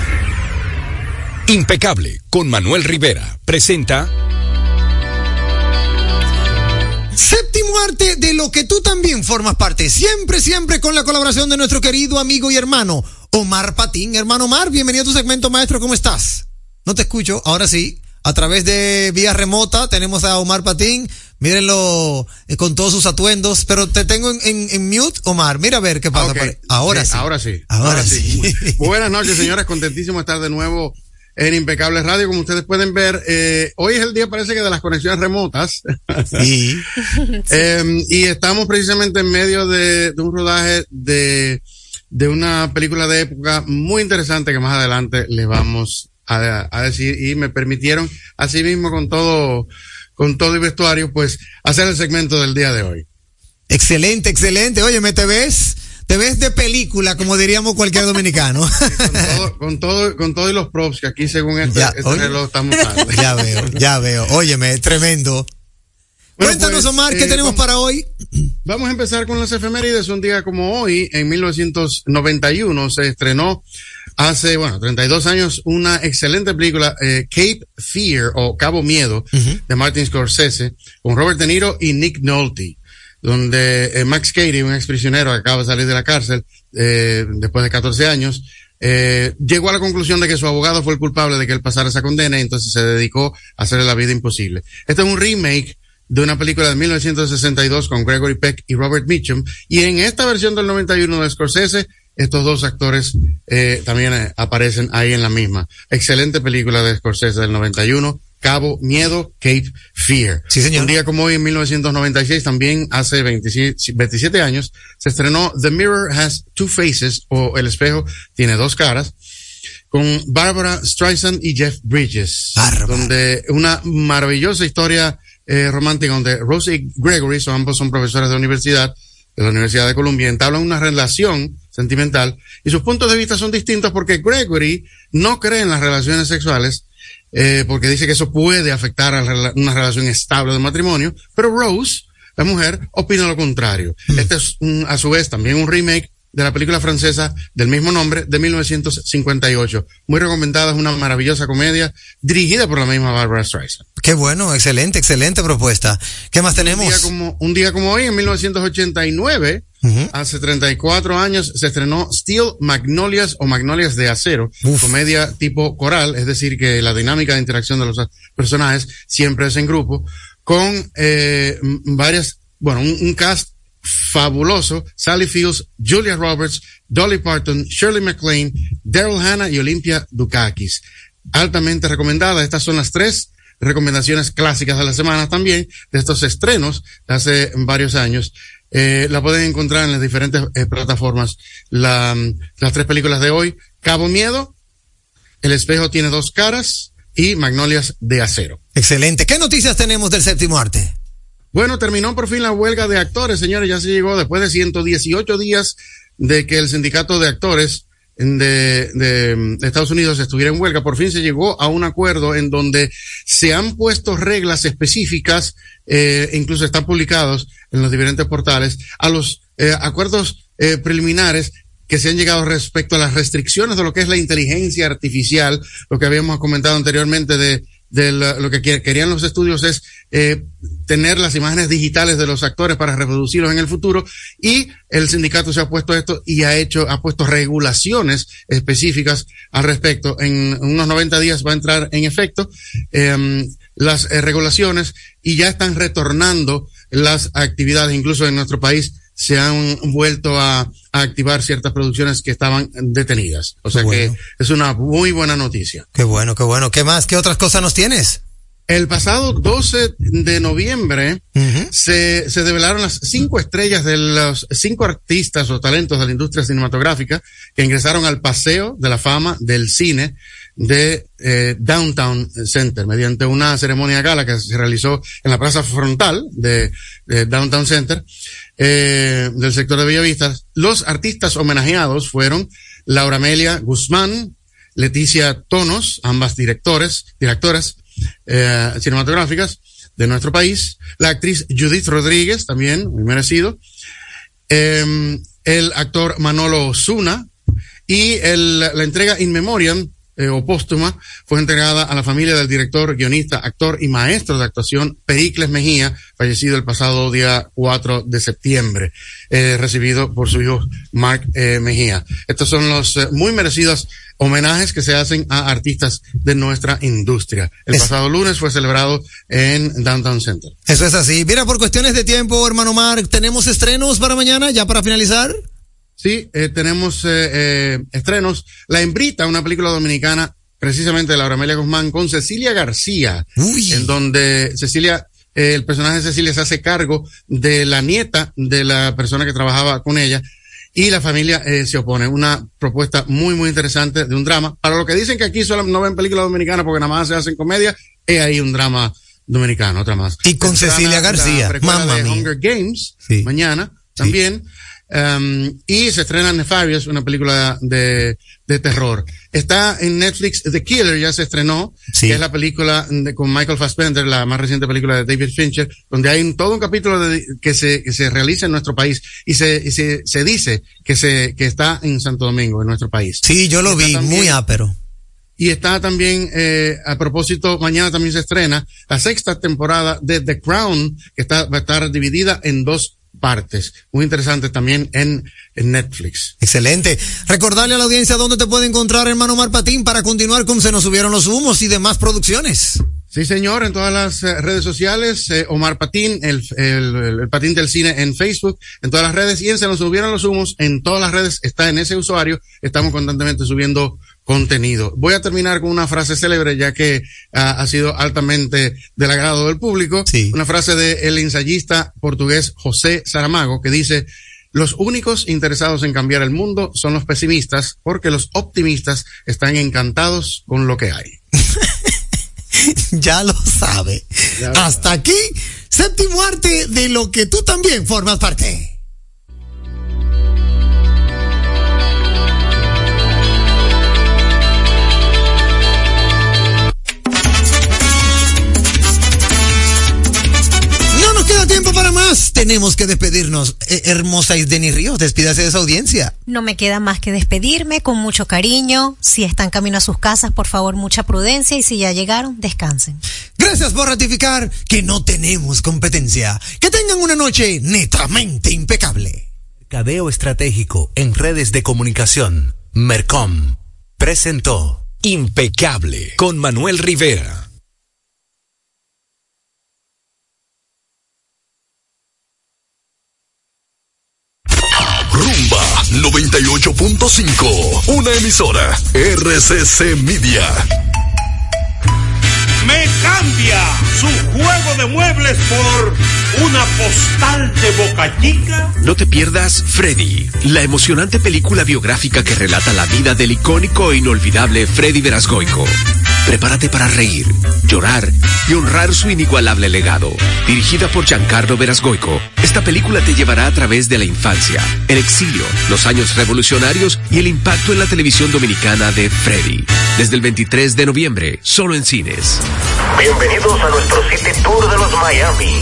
Impecable con Manuel Rivera presenta Séptimo arte de lo que tú también formas parte. Siempre, siempre con la colaboración de nuestro querido amigo y hermano Omar Patín. Hermano Omar, bienvenido a tu segmento, maestro. ¿Cómo estás? No te escucho. Ahora sí. A través de vía remota tenemos a Omar Patín. Mírenlo eh, con todos sus atuendos. Pero te tengo en, en- en mute, Omar. Mira a ver qué pasa. Ahora sí. Ahora sí. Ahora sí. Buenas noches, señores. Contentísimo de estar de nuevo en Impecable Radio. Como ustedes pueden ver, eh, hoy es el día, parece que de las conexiones remotas. Sí. Eh, y estamos precisamente en medio de, de un rodaje de, de una película de época muy interesante que más adelante les vamos a, a decir. Y me permitieron, así mismo con todo, con todo y vestuario, pues hacer el segmento del día de hoy. Excelente, excelente. Oye, ¿me te ves? te ves de película, como diríamos cualquier dominicano. con, todo, con, todo, con todo y los props que aquí según este, Ya, este reloj estamos tarde. ya veo, ya veo. Óyeme, tremendo. Bueno, Cuéntanos, pues, Omar, ¿qué eh, tenemos vamos- para hoy? Vamos a empezar con las efemérides. Un día como hoy, en 1991, se estrenó hace, bueno, 32 años, una excelente película, eh, Cape Fear o Cabo Miedo, de Martin Scorsese, con Robert De Niro y Nick Nolte, donde eh, Max Cady, un exprisionero que acaba de salir de la cárcel después de 14 años, eh, llegó a la conclusión de que su abogado fue el culpable de que él pasara esa condena y entonces se dedicó a hacerle la vida imposible. Este es un remake de una película de 1962 con Gregory Peck y Robert Mitchum. Y en esta versión del 91 de Scorsese, estos dos actores eh, también eh, aparecen ahí en la misma. Excelente película de Scorsese del 91. Cabo Miedo, Cape Fear. Sí, señor. Un día como hoy, en 1996, también hace 27, 27 años, se estrenó The Mirror Has Two Faces, o El espejo tiene dos caras, con Barbara Streisand y Jeff Bridges. Donde una maravillosa historia eh, romántica donde Rose y Gregory, son, ambos son profesores de universidad, de la Universidad de Columbia, entablan una relación sentimental y sus puntos de vista son distintos porque Gregory no cree en las relaciones sexuales eh, porque dice que eso puede afectar a la una relación estable de matrimonio, pero Rose, la mujer, opina lo contrario. Este es un- a su vez también un remake de la película francesa del mismo nombre de 1958. Muy recomendada, es una maravillosa comedia dirigida por la misma Barbara Streisand. Qué bueno, excelente, excelente propuesta. ¿Qué más tenemos? Un día como, un día como hoy, en 1989, hace 34 años, se estrenó Steel Magnolias o Magnolias de Acero, comedia tipo coral, es decir, que la dinámica de interacción de los personajes siempre es en grupo, con eh, varias, bueno, un, un cast fabuloso, Sally Fields, Julia Roberts, Dolly Parton, Shirley MacLaine, Daryl Hannah y Olympia Dukakis. Altamente recomendada, estas son las tres recomendaciones clásicas de la semana también, de estos estrenos hace varios años. Eh, la pueden encontrar en las diferentes eh, plataformas. La, las tres películas de hoy, Cabo Miedo, El espejo tiene dos caras y Magnolias de acero. Excelente. ¿Qué noticias tenemos del séptimo arte? Bueno, terminó por fin la huelga de actores, señores. Ya se llegó después de 118 días de que el sindicato de actores de, de, de Estados Unidos estuviera en huelga. Por fin se llegó a un acuerdo en donde se han puesto reglas específicas, eh, incluso están publicados en los diferentes portales, a los eh, acuerdos eh, preliminares que se han llegado respecto a las restricciones de lo que es la inteligencia artificial, lo que habíamos comentado anteriormente de, de la- lo que quer- querían los estudios es eh, tener las imágenes digitales de los actores para reproducirlos en el futuro y el sindicato se ha puesto esto y ha hecho, ha puesto regulaciones específicas al respecto. En unos 90 días va a entrar en efecto em, las eh, regulaciones y ya están retornando las actividades, incluso en nuestro país se han vuelto a, a activar ciertas producciones que estaban detenidas. O sea Bueno. que es una muy buena noticia. Qué bueno, qué bueno. ¿Qué más? ¿Qué otras cosas nos tienes? El pasado 12 de noviembre se, se develaron las cinco estrellas de los cinco artistas o talentos de la industria cinematográfica que ingresaron al paseo de la fama del cine de eh, Downtown Center mediante una ceremonia gala que se realizó en la plaza frontal de, de Downtown Center eh, del sector de Bellavista. Los artistas homenajeados fueron Laura Amelia Guzmán, Leticia Tonos, ambas directores, directoras eh, cinematográficas de nuestro país, la actriz Judith Rodríguez, también muy merecido, eh, el actor Manolo Osuna y el, la entrega in memoriam eh, o póstuma fue entregada a la familia del director, guionista, actor y maestro de actuación Pericles Mejía, fallecido el pasado día 4 de septiembre, eh, recibido por su hijo Mark eh, Mejía. Estos son los eh, muy merecidos homenajes que se hacen a artistas de nuestra industria. El pasado lunes fue celebrado en Downtown Center. Eso es así. Mira, por cuestiones de tiempo, hermano Mark, ¿tenemos estrenos para mañana, ya para finalizar? Sí, eh, tenemos eh, eh, estrenos. La Hembrita, una película dominicana, precisamente de Laura Amelia Guzmán, con Cecilia García, en donde Cecilia, eh, el personaje de Cecilia se hace cargo de la nieta de la persona que trabajaba con ella y la familia eh, se opone. Una propuesta muy, muy interesante de un drama. Para lo que dicen que aquí solo no ven películas dominicanas porque nada más se hacen comedia, es ahí un drama dominicano, otra más. Y con Cecilia García, mía. Hunger Games, Sí. mañana también. Um, y se estrena Nefarious, una película de, de terror. Está en Netflix The Killer, ya se estrenó, que es la película de, con Michael Fassbender, la más reciente película de David Fincher, donde hay un, todo un capítulo de, que, se, que se realiza en nuestro país y se, y se, se dice que, se, que está en Santo Domingo, en nuestro país. Sí, yo lo vi, también- muy ápero. Y está también, eh, a propósito, mañana también se estrena la sexta temporada de The Crown, que está, va a estar dividida en dos partes. Muy interesante también en, en Netflix. Excelente. Recordarle a la audiencia dónde te puede encontrar hermano Marpatín para continuar con Se nos subieron los humos y demás producciones. Sí, señor, en todas las eh, redes sociales, eh, Omar Patín, el- el Patín del Cine en Facebook, en todas las redes, y en Se nos subieron los humos, en todas las redes está en ese usuario, estamos constantemente subiendo contenido. Voy a terminar con una frase célebre, ya que ah, ha sido altamente del agrado del público. Una frase del ensayista portugués José Saramago, que dice, los únicos interesados en cambiar el mundo son los pesimistas, porque los optimistas están encantados con lo que hay. ya lo sabe. Hasta aquí, séptimo arte de lo que tú también formas parte. Más. Tenemos que despedirnos. Eh, hermosa Isdeni Ríos, despídase de esa audiencia. No me queda más que despedirme con mucho cariño. Si están camino a sus casas, por favor, mucha prudencia y si ya llegaron, descansen. Gracias por ratificar que no tenemos competencia. Que tengan una noche netamente impecable. Mercadeo Estratégico en redes de comunicación. Mercom presentó Impecable con Manuel Rivera. Rumba 98.5. Una emisora. RCC Media. Me cambia su juego de muebles por una postal de boca chica. No te pierdas Freddy, la emocionante película biográfica que relata la vida del icónico e inolvidable Freddy Verasgoico. Prepárate para reír, llorar y honrar su inigualable legado. Dirigida por Giancarlo Verasgoico, esta película te llevará a través de la infancia, el exilio, los años revolucionarios y el impacto en la televisión dominicana de Freddy. Desde el 23 de noviembre, solo en cines. Bienvenidos a nuestro City Tour de los Miami.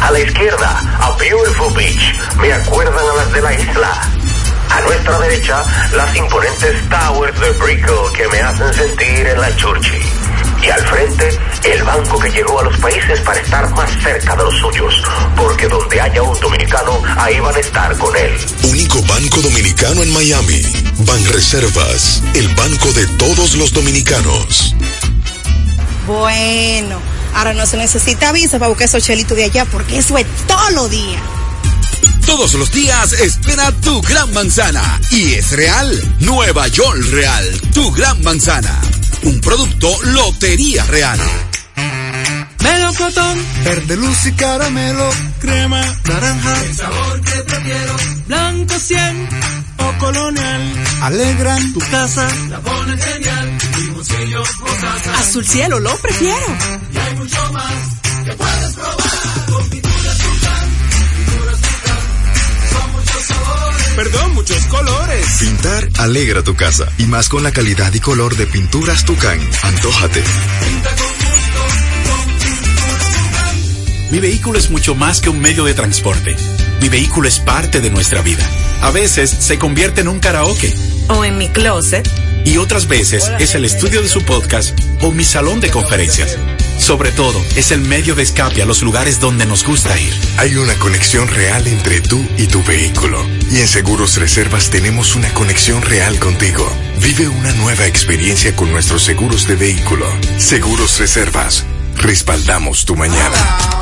A la izquierda, a Beautiful Beach. Me acuerdan a las de la isla. A nuestra derecha, las imponentes towers de Brickell que me hacen sentir en la Churchill. Y al frente, el banco que llegó a los países para estar más cerca de los suyos. Porque donde haya un dominicano, ahí van a estar con él. Único banco dominicano en Miami. Banreservas, el banco de todos los dominicanos. Bueno, ahora no se necesita visa para buscar esos chelitos de allá porque eso es todo lo día. Todos los días espera tu gran manzana. Y es real. Nueva York Real. Tu gran manzana. Un producto Lotería Real. Melocotón, verde luz y caramelo, crema, naranja, el sabor que prefiero, blanco 100 o colonial, alegran tu casa, la ponen genial, mi bolsillo rosada. Azul cielo, lo prefiero. Y hay mucho más que puedes probar Perdón, muchos colores. Pintar alegra tu casa y más con la calidad y color de pinturas Tucán. Antójate. Mi vehículo es mucho más que un medio de transporte. Mi vehículo es parte de nuestra vida. A veces se convierte en un karaoke O en mi closet. y otras veces es el estudio de su podcast o mi salón de conferencias. Sobre todo, es el medio de escape a los lugares donde nos gusta ir. Hay una conexión real entre tú y tu vehículo. Y en Seguros Reservas tenemos una conexión real contigo. Vive una nueva experiencia con nuestros seguros de vehículo. Seguros Reservas. Respaldamos tu mañana.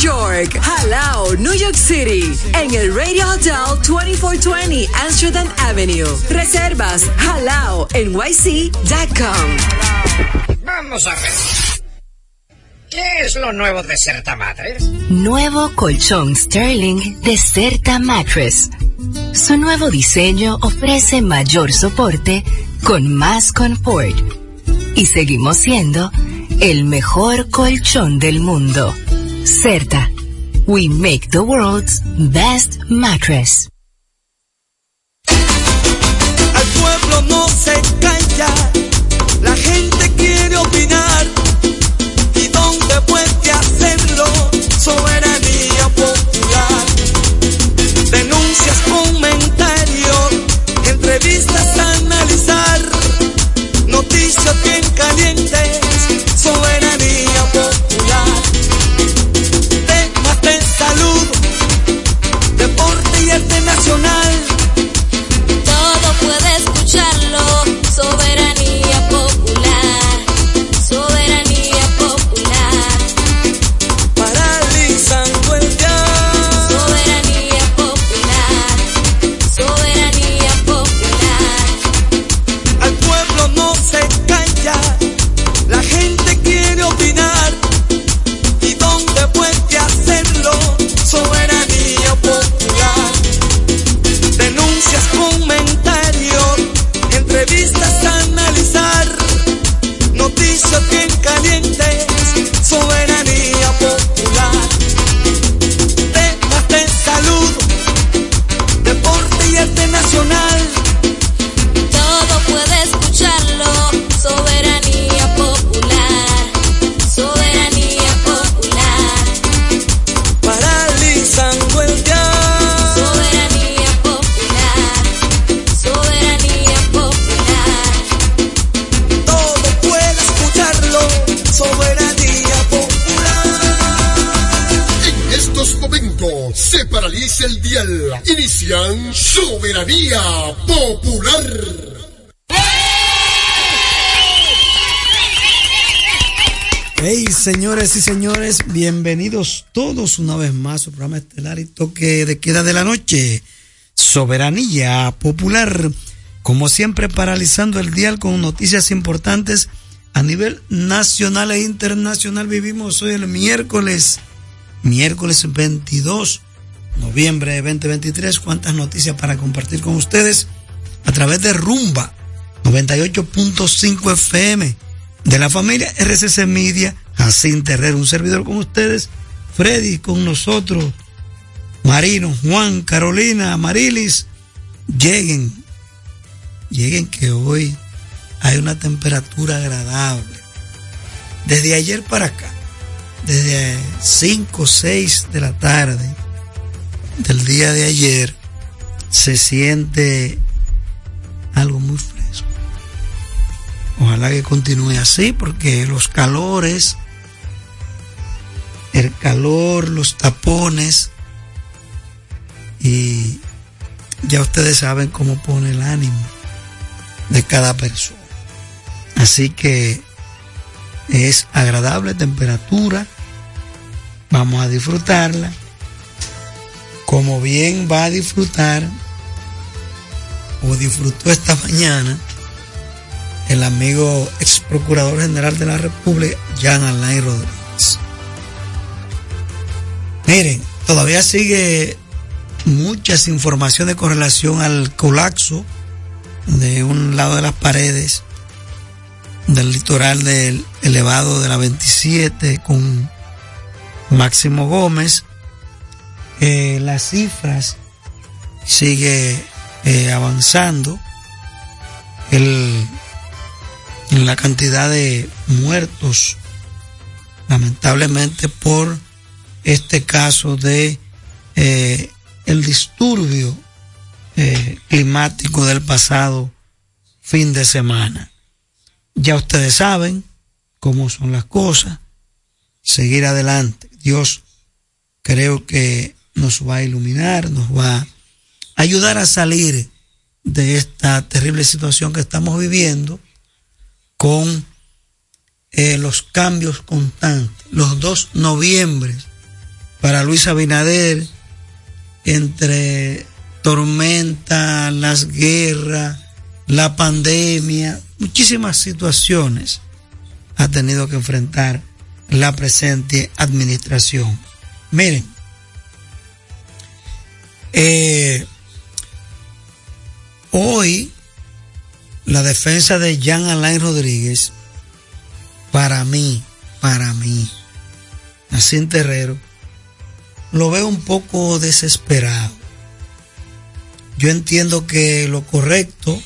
York, Halao, New York City, en el Radio Hotel 2420 Amsterdam Avenue. Reservas halao nyc.com. Vamos a ver. ¿Qué es lo nuevo de Certa Madre? Nuevo colchón Sterling de Certa Mattress. Su nuevo diseño ofrece mayor soporte con más confort. Y seguimos siendo el mejor colchón del mundo. Certa. We make the world's best mattress. Al pueblo no se calla, la gente quiere opinar. ¿Y dónde puede hacerlo? Soberanía popular. Denuncias, comentarios, entrevistas a analizar. Noticias bien calientes, señores bienvenidos todos una vez más a su programa estelar y toque de queda de la noche. Soberanía Popular. Como siempre, paralizando el dial con noticias importantes a nivel nacional e internacional. Vivimos hoy el miércoles, miércoles 22 noviembre de 2023. ¿Cuántas noticias para compartir con ustedes? A través de Rumba 98.5 FM de la familia RCC Media, Jacín Terrero, un servidor con ustedes, Freddy con nosotros, Marino, Juan, Carolina, Marilis, lleguen, lleguen que hoy hay una temperatura agradable. Desde ayer para acá, desde 5 o 6 de la tarde del día de ayer, se siente algo muy fresco. Ojalá que continúe así porque los calores, el calor, los tapones y ya ustedes saben cómo pone el ánimo de cada persona. Así que es agradable temperatura, vamos a disfrutarla, como bien va a disfrutar o disfrutó esta mañana el amigo ex procurador general de la República, Jan Alain Rodríguez. Miren, todavía sigue muchas informaciones con relación al colapso de un lado de las paredes del litoral del elevado de la 27 con Máximo Gómez. Eh, las cifras sigue eh, avanzando. El en la cantidad de muertos, lamentablemente por este caso de eh, el disturbio eh, climático del pasado fin de semana. Ya ustedes saben cómo son las cosas, seguir adelante. Dios creo que nos va a iluminar, nos va a ayudar a salir de esta terrible situación que estamos viviendo con eh, los cambios constantes. Los dos noviembres para Luis Abinader, entre tormenta, las guerras, la pandemia, muchísimas situaciones ha tenido que enfrentar la presente administración. Miren, eh, hoy la defensa de Jean Alain Rodríguez, para mí, para mí, en Terrero, lo veo un poco desesperado. Yo entiendo que lo correcto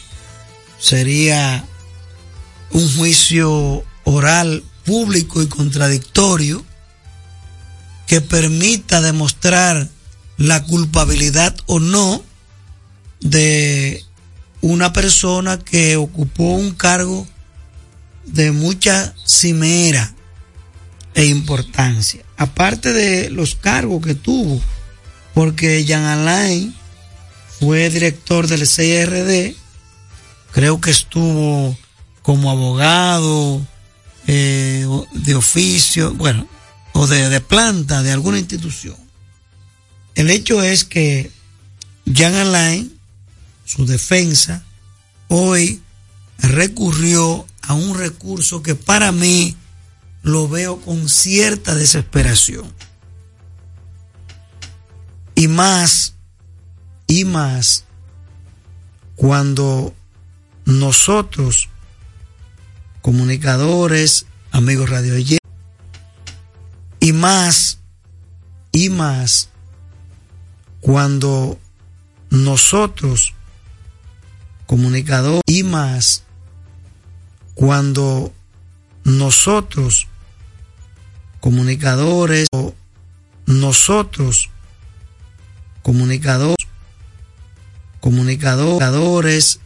sería un juicio oral público y contradictorio que permita demostrar la culpabilidad o no de una persona que ocupó un cargo de mucha cimera e importancia. Aparte de los cargos que tuvo, porque Jean Alain fue director del CRD, creo que estuvo como abogado eh, de oficio, bueno, o de, de planta de alguna institución. El hecho es que Jean Alain, su defensa, hoy recurrió a un recurso que para mí lo veo con cierta desesperación. Y más, y más, cuando nosotros, comunicadores, amigos radio y más, y más, cuando nosotros, comunicadores, y más, cuando nosotros, comunicadores, nosotros, comunicadores, comunicadores,